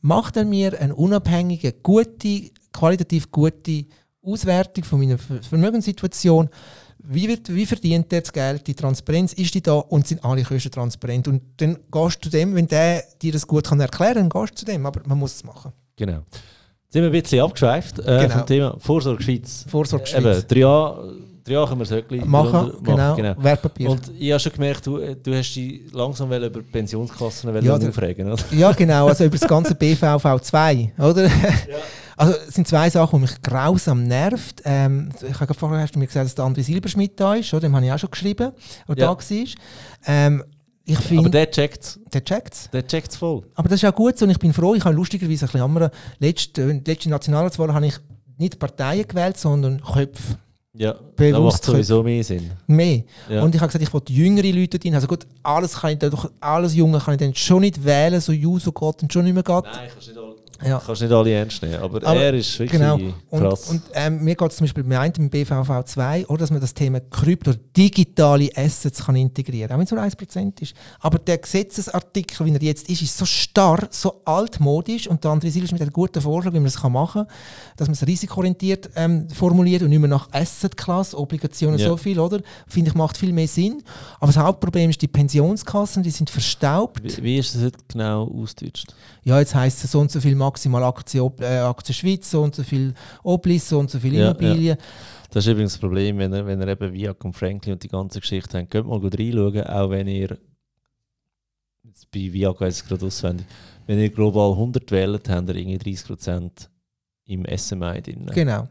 Macht er mir eine unabhängige, gute, qualitativ gute Auswertung von meiner Ver- Vermögenssituation? Wie, wird, wie verdient er das Geld? Die Transparenz ist die da und sind alle Kosten transparent? Und dann gehst du zu dem, wenn der dir das gut kann erklären kann, gehst du zu dem. Aber man muss es machen. Genau. Jetzt sind wir ein bisschen abgeschweift äh, Genau. vom Thema Vorsorge Schweiz. Vorsorge Eben, Schweiz. drei Jahre, drei Jahre können wir es wirklich Machen, drunter genau, Wertpapier. Und ich habe schon gemerkt, du, du hast dich langsam über Pensionskassen Ja, aufregen, oder? Ja, genau, also über das ganze BVV2, oder? Also es sind zwei Sachen, die mich grausam nervt. Ähm, ich habe vorher hast du mir gesagt, dass der André Silberschmidt da ist, oder? dem habe ich auch schon geschrieben, der Ja. da war. Ähm, ich Aber finde, der checkt der checkt der checkt's voll. Aber das ist auch gut so und ich bin froh, ich habe lustigerweise ein bisschen jammern. Letzte, letzte Nationalratswahl habe ich nicht Parteien gewählt, sondern Köpfe. Ja, Bewusst da macht sowieso mehr Sinn. Mehr. Ja. Und ich habe gesagt, ich will jüngere Leute drin. Also gut, alles kann ich dann doch, alles Junge kann ich dann schon nicht wählen, so Juso geht und schon nicht mehr geht. Nein, kannst nicht Ja. kannst nicht alle ernst nehmen. Aber, Aber- er ist wirklich Genau. Und, krass. und ähm, mir geht es zum Beispiel bei einem im BVV2, oder, dass man das Thema Krypto, oder digitale Assets kann integrieren, auch wenn es nur 1% ist. Aber der Gesetzesartikel, wie er jetzt ist, ist so starr, so altmodisch und der André Silvers mit einem guten Vorschlag, wie man es kann machen kann, dass man es risikoorientiert ähm, formuliert und nicht mehr nach Asset-Class, Obligationen Ja. so viel, oder? Finde ich, macht viel mehr Sinn. Aber das Hauptproblem ist, die Pensionskassen, die sind verstaubt. wie, wie ist das heute genau ausgedeutscht? Ja, jetzt heisst es so und so viel maximal Aktien, Ob- äh, Aktien Schweiz, so und so viel Oblis, so und so viel Ja, Immobilien. Das ist übrigens das Problem, wenn ihr, wenn ihr eben Viac und Franklin und die ganze Geschichte habt. Könnt mal gut reinschauen, auch wenn ihr, jetzt bei Viac es gerade auswendig, wenn ihr global 100 wählt, habt ihr irgendwie 30% im SMI drin. Genau.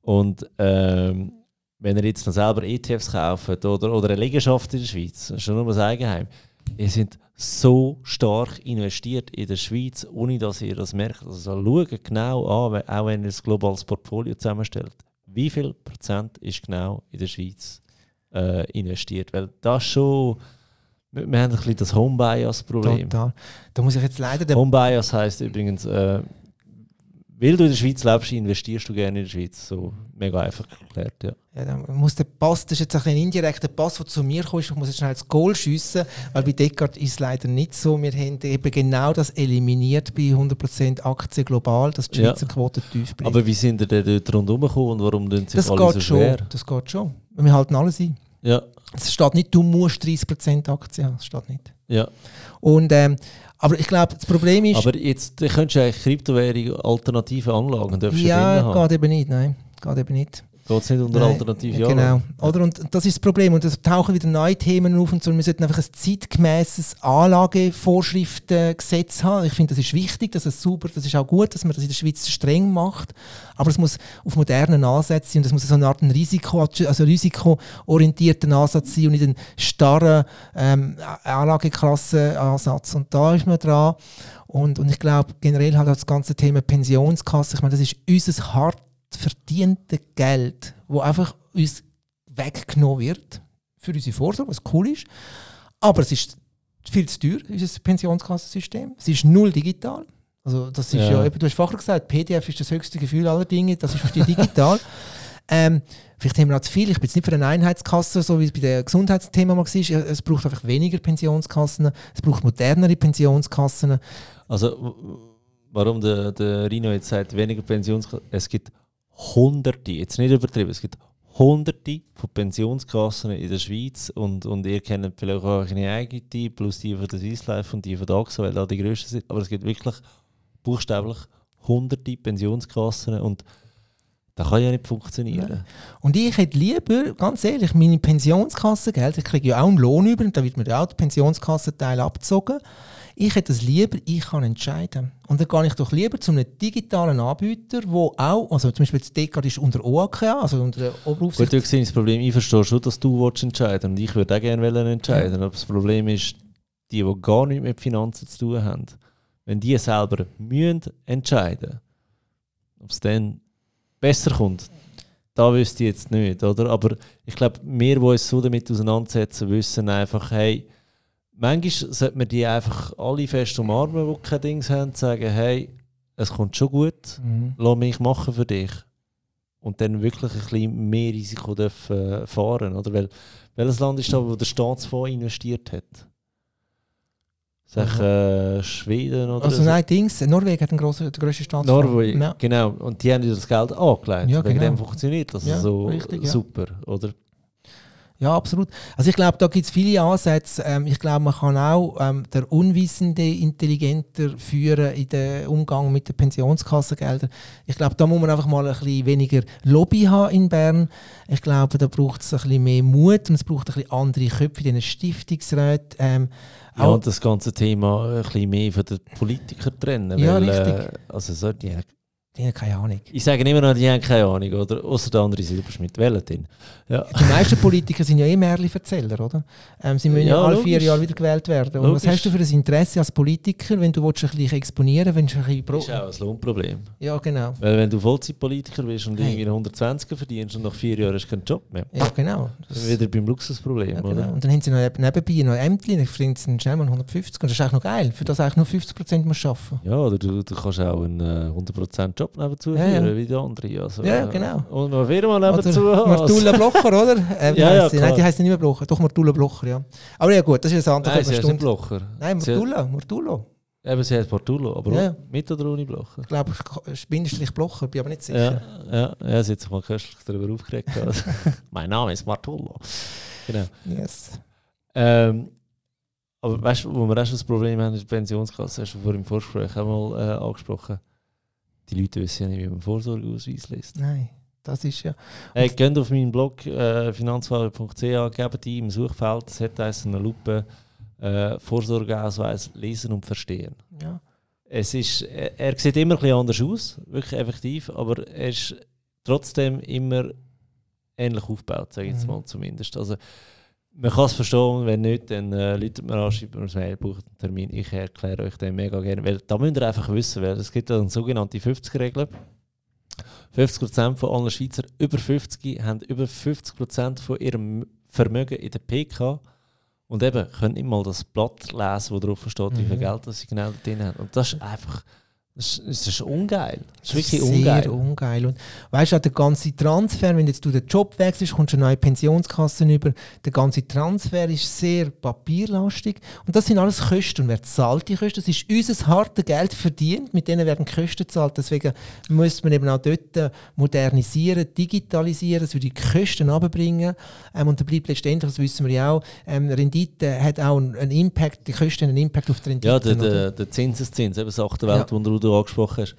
Und ähm, wenn ihr jetzt noch selber ETFs kauft oder, oder eine Liegenschaft in der Schweiz, schon nur das Eigenheim, ihr seid so stark investiert in der Schweiz, ohne dass ihr das merkt. Also schaut genau an, auch wenn ihr ein globales Portfolio zusammenstellt, wie viel Prozent ist genau in der Schweiz äh, investiert. Weil das schon, wir, wir haben ein bisschen das Home-Bias-Problem. Total. Da muss ich jetzt leider Home-Bias heisst übrigens, äh, weil du in der Schweiz lebst, investierst du gerne in der Schweiz. So mega einfach erklärt, ja. Ja, dann muss der Pass, das ist jetzt ein indirekter Pass, der zu mir kommt. Ich muss jetzt schnell das Goal schiessen, weil bei Deckard ist es leider nicht so. Wir haben eben genau das eliminiert bei 100% Aktien global, dass die Ja. Schweizer Quote tief bleibt. Aber wie sind ihr denn dort rundherum gekommen und warum tun sich das alle geht so schon. schwer? Das geht schon. Wir halten alles ein. Ja, Es steht nicht, du musst 30% Aktien haben. Das steht nicht. Ja. Und, ähm, aber ich glaube, das Problem ist... Aber jetzt könntest du eigentlich Kryptowährung alternative Anlagen du ja, geht eben nicht, nein. Geht eben nicht. Geht es nicht unter Nein, alternative Genau. Oder? Und das ist das Problem. Und es tauchen wieder neue Themen auf und so. Wir sollten einfach ein zeitgemäßes Anlagevorschriftengesetz haben. Ich finde, das ist wichtig, dass es super, das ist auch gut, dass man das in der Schweiz streng macht. Aber es muss auf modernen Ansätzen sein und es muss so eine Art ein Risiko, also risikoorientierten Ansatz sein und nicht ein starren ähm, Anlageklassenansatz. Und da ist man dran. Und, und ich glaube, generell halt das ganze Thema Pensionskasse, ich meine, das ist unser hart verdiente Geld, wo einfach uns weggenommen wird für unsere Vorsorge, was cool ist. Aber es ist viel zu teuer, unser Pensionskassensystem. Es ist null digital. Also das ist ja, Ja. du hast vorher gesagt, PDF ist das höchste Gefühl aller Dinge, das ist für dich digital. ähm, vielleicht haben wir auch zu viel, ich bin jetzt nicht für eine Einheitskasse, so wie es bei dem Gesundheitsthema mal war. Es braucht einfach weniger Pensionskassen, es braucht modernere Pensionskassen. Also, warum der, der Rino jetzt sagt, weniger Pensionskassen? Es gibt Hunderte, jetzt nicht übertrieben, es gibt Hunderte von Pensionskassen in der Schweiz und, und ihr kennt vielleicht auch eure eigene, plus die von der Swiss Life und die von der AXA, weil da die grössten sind. Aber es gibt wirklich buchstäblich Hunderte Pensionskassen und das kann ja nicht funktionieren. Und ich hätte lieber, ganz ehrlich, meine Pensionskassengeld, ich kriege ja auch einen Lohn über und da wird mir auch der Pensionskassenteil abgezogen. Ich hätte es lieber, ich kann entscheiden. Und dann gehe ich doch lieber zu einem digitalen Anbieter, wo auch, also zum Beispiel das Dekad ist unter OAK, also unter der Gut, Oberaufsicht. du siehst das Problem, ich verstehe schon, dass du entscheiden und ich würde auch gerne wollen entscheiden. Aber das Problem ist, die, die gar nichts mit Finanzen zu tun haben, wenn die selber müssen entscheiden ob es dann besser kommt, da wüsste ich jetzt nicht, oder? Aber ich glaube, wir, die uns so damit auseinandersetzen, wissen einfach, hey, manchmal sollte man die einfach alle fest umarmen, die kein Dings haben, sagen, hey, es kommt schon gut, Mhm. lass mich machen für dich. Und dann wirklich ein bisschen mehr Risiko dürfen äh, fahren. Oder? Weil, welches Land ist da, wo der Staatsfonds investiert hat? Sag äh, Schweden oder Also so? nein, Dings, Norwegen hat einen grossen, den grössten Staatsfonds. Norwegen, Ja. genau. Und die haben das Geld angelegt. Ja, Wegen genau. dem funktioniert das Ja, so richtig, super, oder? Ja, absolut. Also ich glaube, da gibt es viele Ansätze. Ähm, ich glaube, man kann auch ähm, der Unwissende intelligenter führen in den Umgang mit den Pensionskassengeldern. Ich glaube, da muss man einfach mal ein bisschen weniger Lobby haben in Bern. Ich glaube, da braucht es ein bisschen mehr Mut und es braucht ein bisschen andere Köpfe in diesen Stiftungsräten. Ähm, Ja, auch- und das ganze Thema ein bisschen mehr von den Politikern trennen. Ja, weil, richtig. Äh, also so, die, die haben keine Ahnung. ich sage immer noch, die haben keine Ahnung, oder? Außer der andere Silberschmidt. Den. Ja. Die meisten Politiker sind ja eh Märchen-Erzähler, oder? Ähm, sie müssen ja, Ja, alle vier logisch. Jahre wieder gewählt werden. Und was hast du für ein Interesse als Politiker, wenn du willst, ein bisschen exponieren willst, ein bisschen... Das ist auch ein Lohnproblem. ja, genau. Weil wenn du Vollzeitpolitiker bist und Hey. irgendwie 120 verdienst und nach vier Jahren hast du keinen Job mehr, Ja, genau. wir wieder beim Luxusproblem, Ja, genau. oder? Und dann haben sie noch neb- nebenbei noch Ämter, dann verdienen sie schnell mal 150. Und das ist eigentlich noch geil, für das eigentlich nur 50% musst du arbeiten. Ja, oder du, du kannst auch einen äh, 100% Job nebenzu Ja, ja. führen, wie die andere. Also, Ja, äh, genau. Und noch eine Firma nebenzu Oder haben. Martula Blocher, oder? Ähm, Ja, ja. Nein, die heisst nicht mehr Blocher. Doch, Martula Blocher, ja. Aber ja gut, das ist ein anderes Nein, sie nicht Stunde. Blocher. Nein, Martula, Martula. Eben, sie heißt Portulo, aber Ja, ja. mit oder ohne Blocher? Ich glaube, Bindestrich Blocher, bin aber nicht sicher. Ja, ja, ja, sie hat sich mal köstlich darüber aufgeregt. Also. mein Name ist Martullo. Genau. Yes. Ähm, aber weißt du, wo wir auch schon das Problem haben in der Pensionskasse, hast du vorhin im Vorgespräch auch mal äh, angesprochen. Die Leute wissen ja nicht, wie man Vorsorgeausweis liest. Nein, das ist ja... Hey, geht auf meinen Blog äh, finanzfahrer.ch, gebt die im Suchfeld, es hat eine Lupe, äh, Vorsorgeausweis lesen und verstehen. Ja. Es ist, er, er sieht immer ein bisschen anders aus, wirklich effektiv, aber er ist trotzdem immer ähnlich aufgebaut, sage ich jetzt Mhm. mal zumindest. Also, man kann es verstehen, wenn nicht, dann äh, läutet mir an, schreibt mir ein Mail, bucht einen Termin. Ich erkläre euch den mega gerne, weil da müsst ihr einfach wissen, weil es gibt eine sogenannte 50-Regel. 50% von allen Schweizer über 50 haben über 50% von ihrem Vermögen in der PK und eben können nicht mal das Blatt lesen, wo drauf steht, wie viel Mhm. Geld das sie genau drin haben. Und das ist einfach Das ist, das ist ungeil. Das ist wirklich sehr ungeil. ungeil. Und weißt du, auch der ganze Transfer, wenn jetzt du den Job wechselst, kommst du eine neue Pensionskasse über. Der ganze Transfer ist sehr papierlastig. Und das sind alles Kosten. Und wer zahlt die Kosten? Das ist unser hartes Geld verdient. Mit denen werden Kosten gezahlt. Deswegen muss man eben auch dort modernisieren, digitalisieren. Das würde die Kosten runterbringen. Ähm, und da bleibt letztendlich, das wissen wir ja auch, ähm, Rendite hat auch einen Impact, die Kosten haben einen Impact auf die Rendite. Ja, der, der, der Zinseszins, eben Sache der Welt, Ja. Du angesprochen hast.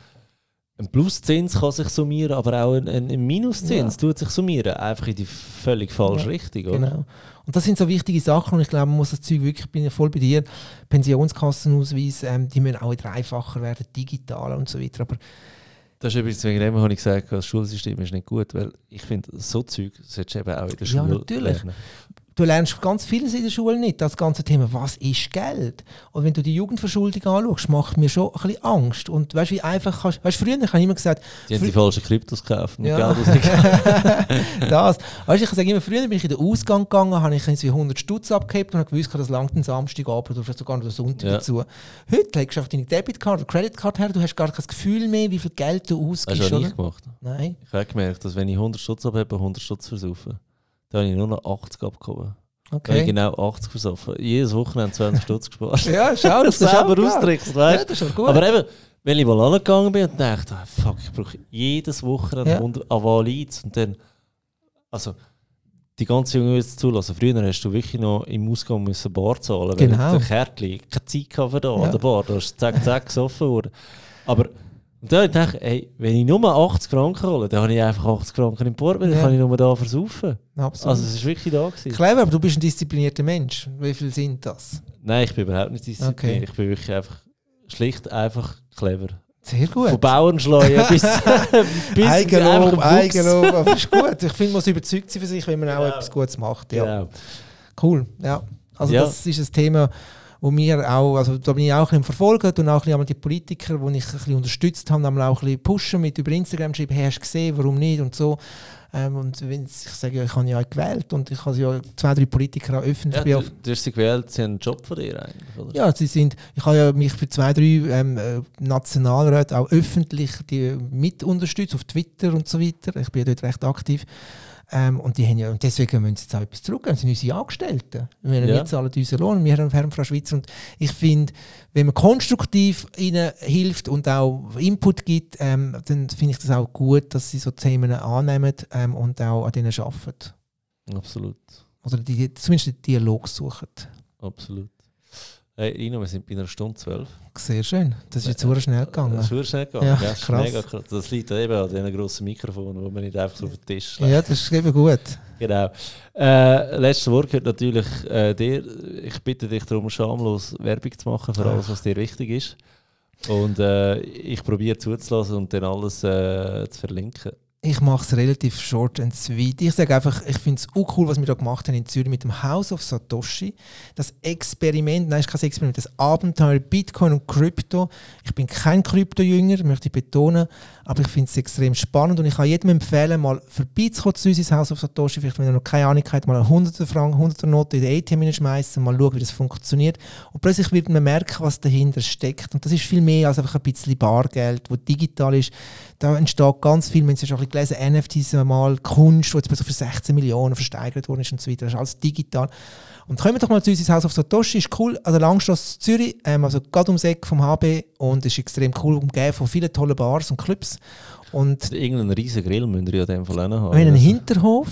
Ein Pluszins kann sich summieren, aber auch ein, ein, Minuszins Ja. tut sich summieren. Einfach in die völlig falsche Ja, Richtung. Oder? Genau. Und das sind so wichtige Sachen und ich glaube, man muss das Zeug wirklich, ich bin ja voll bei dir, Pensionskassenausweis, ähm, die müssen auch dreifacher werden, digital und so weiter. Aber Das ist übrigens wegen dem, habe ich gesagt, das Schulsystem ist nicht gut, weil ich finde, so Zeug solltest du eben auch in der Ja, Schule natürlich. lernen. Du lernst ganz vieles in der Schule nicht, das ganze Thema, was ist Geld? Und wenn du die Jugendverschuldung anschaust, macht mir schon ein bisschen Angst. Und weißt du, wie einfach kannst, weißt du, früher habe ich immer gesagt, Die haben die falschen Kryptos gekauft. mit Ja. Geld, nicht das. Weißt du, ich sage immer, früher bin ich in den Ausgang gegangen, habe ich irgendwie 100 Stutz abgehebt und habe gewusst, das langt den Samstagabend oder vielleicht sogar noch den Sonntag Ja. dazu. Heute legst du einfach deine Debitcard oder Creditcard her, du hast gar kein Gefühl mehr, wie viel Geld du Hast ausgibst. du auch oder? nicht gemacht. Nein. Ich habe gemerkt, dass wenn ich 100 Stutz abhebe, 100 Stutz versaufen. Dann habe ich nur noch 80 abgehoben. Dann habe ich Okay. genau 80 versoffen. Jedes Wochenende 20 Stutz gespart. Ja, schau, das ist selber auch klar. austrickst, Ja, weißt das ist schon gut. Aber eben, wenn ich mal angegangen bin und dachte, ah, fuck, ich brauche jedes Wochenende Ja. 100 Aval Leads und dann, also, die ganze Junge jetzt zulassen. Früher hast du wirklich noch im Ausgang müssen Bar zahlen, weil Genau. der Kärtchen keine Zeit für da Ja. an der Bar, da ist zack, zack gesoffen worden. Aber und dann dachte ich, ey, wenn ich nur 80 Franken hole, dann habe ich einfach 80 Franken im Portemonnaie, dann Ja. kann ich nur da versaufen. Absolut. Also es ist wirklich da gewesen. Clever, aber du bist ein disziplinierter Mensch. Wie viel sind das? Nein, ich bin überhaupt nicht diszipliniert. Okay. Ich bin wirklich einfach schlicht einfach clever. Sehr gut. Von Bauernschleuen bis, bis Eigenlob. Eigenlob, aber ist gut. Ich finde, man muss überzeugt sein für sich, wenn man auch Genau. etwas Gutes macht. Ja. Genau. Cool, ja. Also Ja. das ist ein Thema, wo mir auch, also da bin ich auch ein bisschen und auch ein bisschen die Politiker, die ich ein bisschen unterstützt habe, haben auch ein bisschen pushen mit über Instagram schreiben, hey, hast du gesehen, warum nicht und so. Ähm, und wenn ich sage, ja, ich habe ja gewählt und ich habe ja zwei, drei Politiker auch öffentlich Ja, ja, du, du hast sie gewählt, sie haben einen Job von dir eigentlich, oder? ja, sie sind, ich habe ja mich für zwei, drei ähm, äh, Nationalräte auch öffentlich die mit unterstützt, auf Twitter und so weiter. Ich bin ja dort recht aktiv. Ähm, und, die haben ja, und deswegen müssen sie jetzt auch etwas zurückgeben. Das sind unsere Angestellten. Wir, Ja. wir zahlen unseren Lohn, wir haben Herrn Frau Schweizer. Und ich finde, wenn man konstruktiv ihnen hilft und auch Input gibt, ähm, dann finde ich das auch gut, dass sie so Themen annehmen ähm, und auch an denen arbeiten. Absolut. Oder die, zumindest den Dialog suchen. Absolut. Hey, Ino, wir sind bei einer Stunde zwölf. Sehr schön. Das ist jetzt sehr schnell gegangen. Das ist schnell gegangen. Ja, ist krass. mega. Das liegt eben an diesen grossen Mikrofonen, die man nicht einfach so auf den Tisch legt. Ja, das ist eben gut. Genau. Äh, letztes Wort gehört natürlich äh, dir. Ich bitte dich darum, schamlos Werbung zu machen für alles, was dir wichtig ist. Und äh, ich probiere zuzulassen und dann alles äh, zu verlinken. Ich mache es relativ short and sweet. Ich sage einfach, ich finde es auch cool, was wir da gemacht haben in Zürich mit dem House of Satoshi. Das Experiment, nein, ist kein Experiment, das Abenteuer Bitcoin und Krypto. Ich bin kein Krypto-Jünger, möchte ich betonen, aber ich finde es extrem spannend und ich kann jedem empfehlen, mal vorbeizukommen zu uns ins House of Satoshi. Vielleicht, wenn er noch keine Ahnung hat, mal eine 100er Franken, 100er Note in den ATM schmeißen, mal schauen, wie das funktioniert. Und plötzlich wird man merken, was dahinter steckt. Und das ist viel mehr als einfach ein bisschen Bargeld, wo digital ist. Da entsteht ganz viel, wenn Sie schon ein bisschen gelesen, NFTs mal, Kunst, die jetzt für 16 Millionen versteigert worden ist und so weiter. Das ist alles digital. Und kommen doch mal zu uns ins Haus auf Satoshi, ist cool, an der Langstrasse Zürich, ähm, also gerade ums Eck vom HB und ist extrem cool, umgeben von vielen tollen Bars und Clubs. Und Irgendeinen riesen Grill müsst ihr ja in dem Fall auch noch haben. wir haben einen Also, Hinterhof,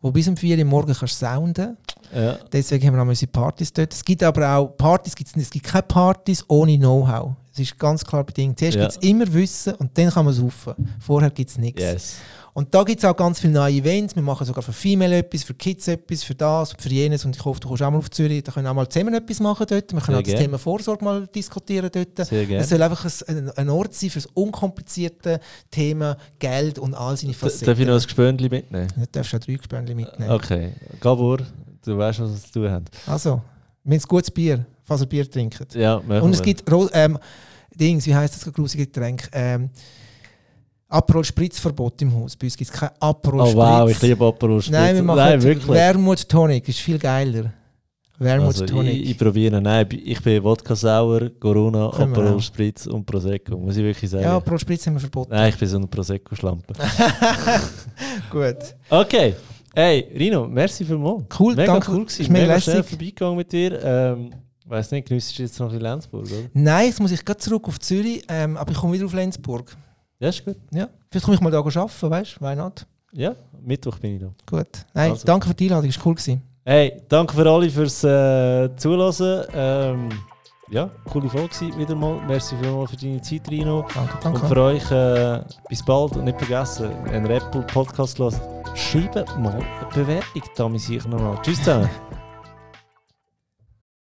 wo bis um 4 Uhr morgens kannst sounden Ja. Deswegen haben wir auch unsere Partys dort. Es gibt aber auch Partys, es gibt keine Partys ohne Know-how. Es ist ganz klar bedingt. Zuerst Ja. gibt es immer Wissen und dann kann man saufen. Vorher gibt es nichts. Yes. Und da gibt es auch ganz viele neue Events. Wir machen sogar für Female etwas, für Kids etwas, für das für jenes. Und ich hoffe, du kommst auch mal auf Zürich. Da können wir auch mal zusammen etwas machen dort. Wir können Sehr auch das gerne. Thema Vorsorge mal diskutieren dort. Sehr. Es soll einfach ein, ein Ort sein für das unkomplizierte Thema Geld und all seine Facetten. Darf ich noch ein Gespönchen mitnehmen? Du darfst auch drei Gespönchen mitnehmen. Okay. Gabor, du weißt, was wir zu tun haben. Also, wir haben ein gutes Bier, falls ihr Bier trinkt. Ja, Und es wir. gibt ähm, Dings, wie heißt das grusige Getränk? Ähm, Aperol Spritzverbot im Haus. Bei uns gibt es kein Aperol Oh Spritz. wow, ich liebe Aperol Spritz. Nein, wir machen Nein, wirklich. Wermut Tonic, ist viel geiler. Wermut Also, Tonic. ich, ich probiere, nein, ich bin Wodka Sauer, Corona, Können Aperol. Spritz und Prosecco, muss ich wirklich sagen. ja, Pro Spritz haben wir verboten. Nein, ich bin so eine Prosecco-Schlampe. Gut. Okay. Hey, Rino, merci für mal. Cool, Mega danke. cool gewesen. mega Mega schnell lässig. vorbeigegangen mit dir. Ähm, weiss nicht, geniessest du jetzt noch in Lenzburg, oder? Nein, jetzt muss ich gerade zurück auf Zürich, ähm, aber ich komme wieder auf Lenzburg. Ja, ist gut. Ja. Vielleicht komme ich mal da arbeiten, weißt du? Why not? Ja, Mittwoch bin ich da. Gut. Nein, Also. danke für die Einladung, ist cool gewesen. Hey, danke für alle fürs äh, Zuhören. Ähm, ja, coole Folge wieder mal. Merci vielmals für deine Zeit, Rino. Danke, Und danke. für euch äh, bis bald und nicht vergessen, wenn ihr Apple Podcast hört, schreibt mal eine Bewertung, da sicher nochmal. Tschüss zusammen.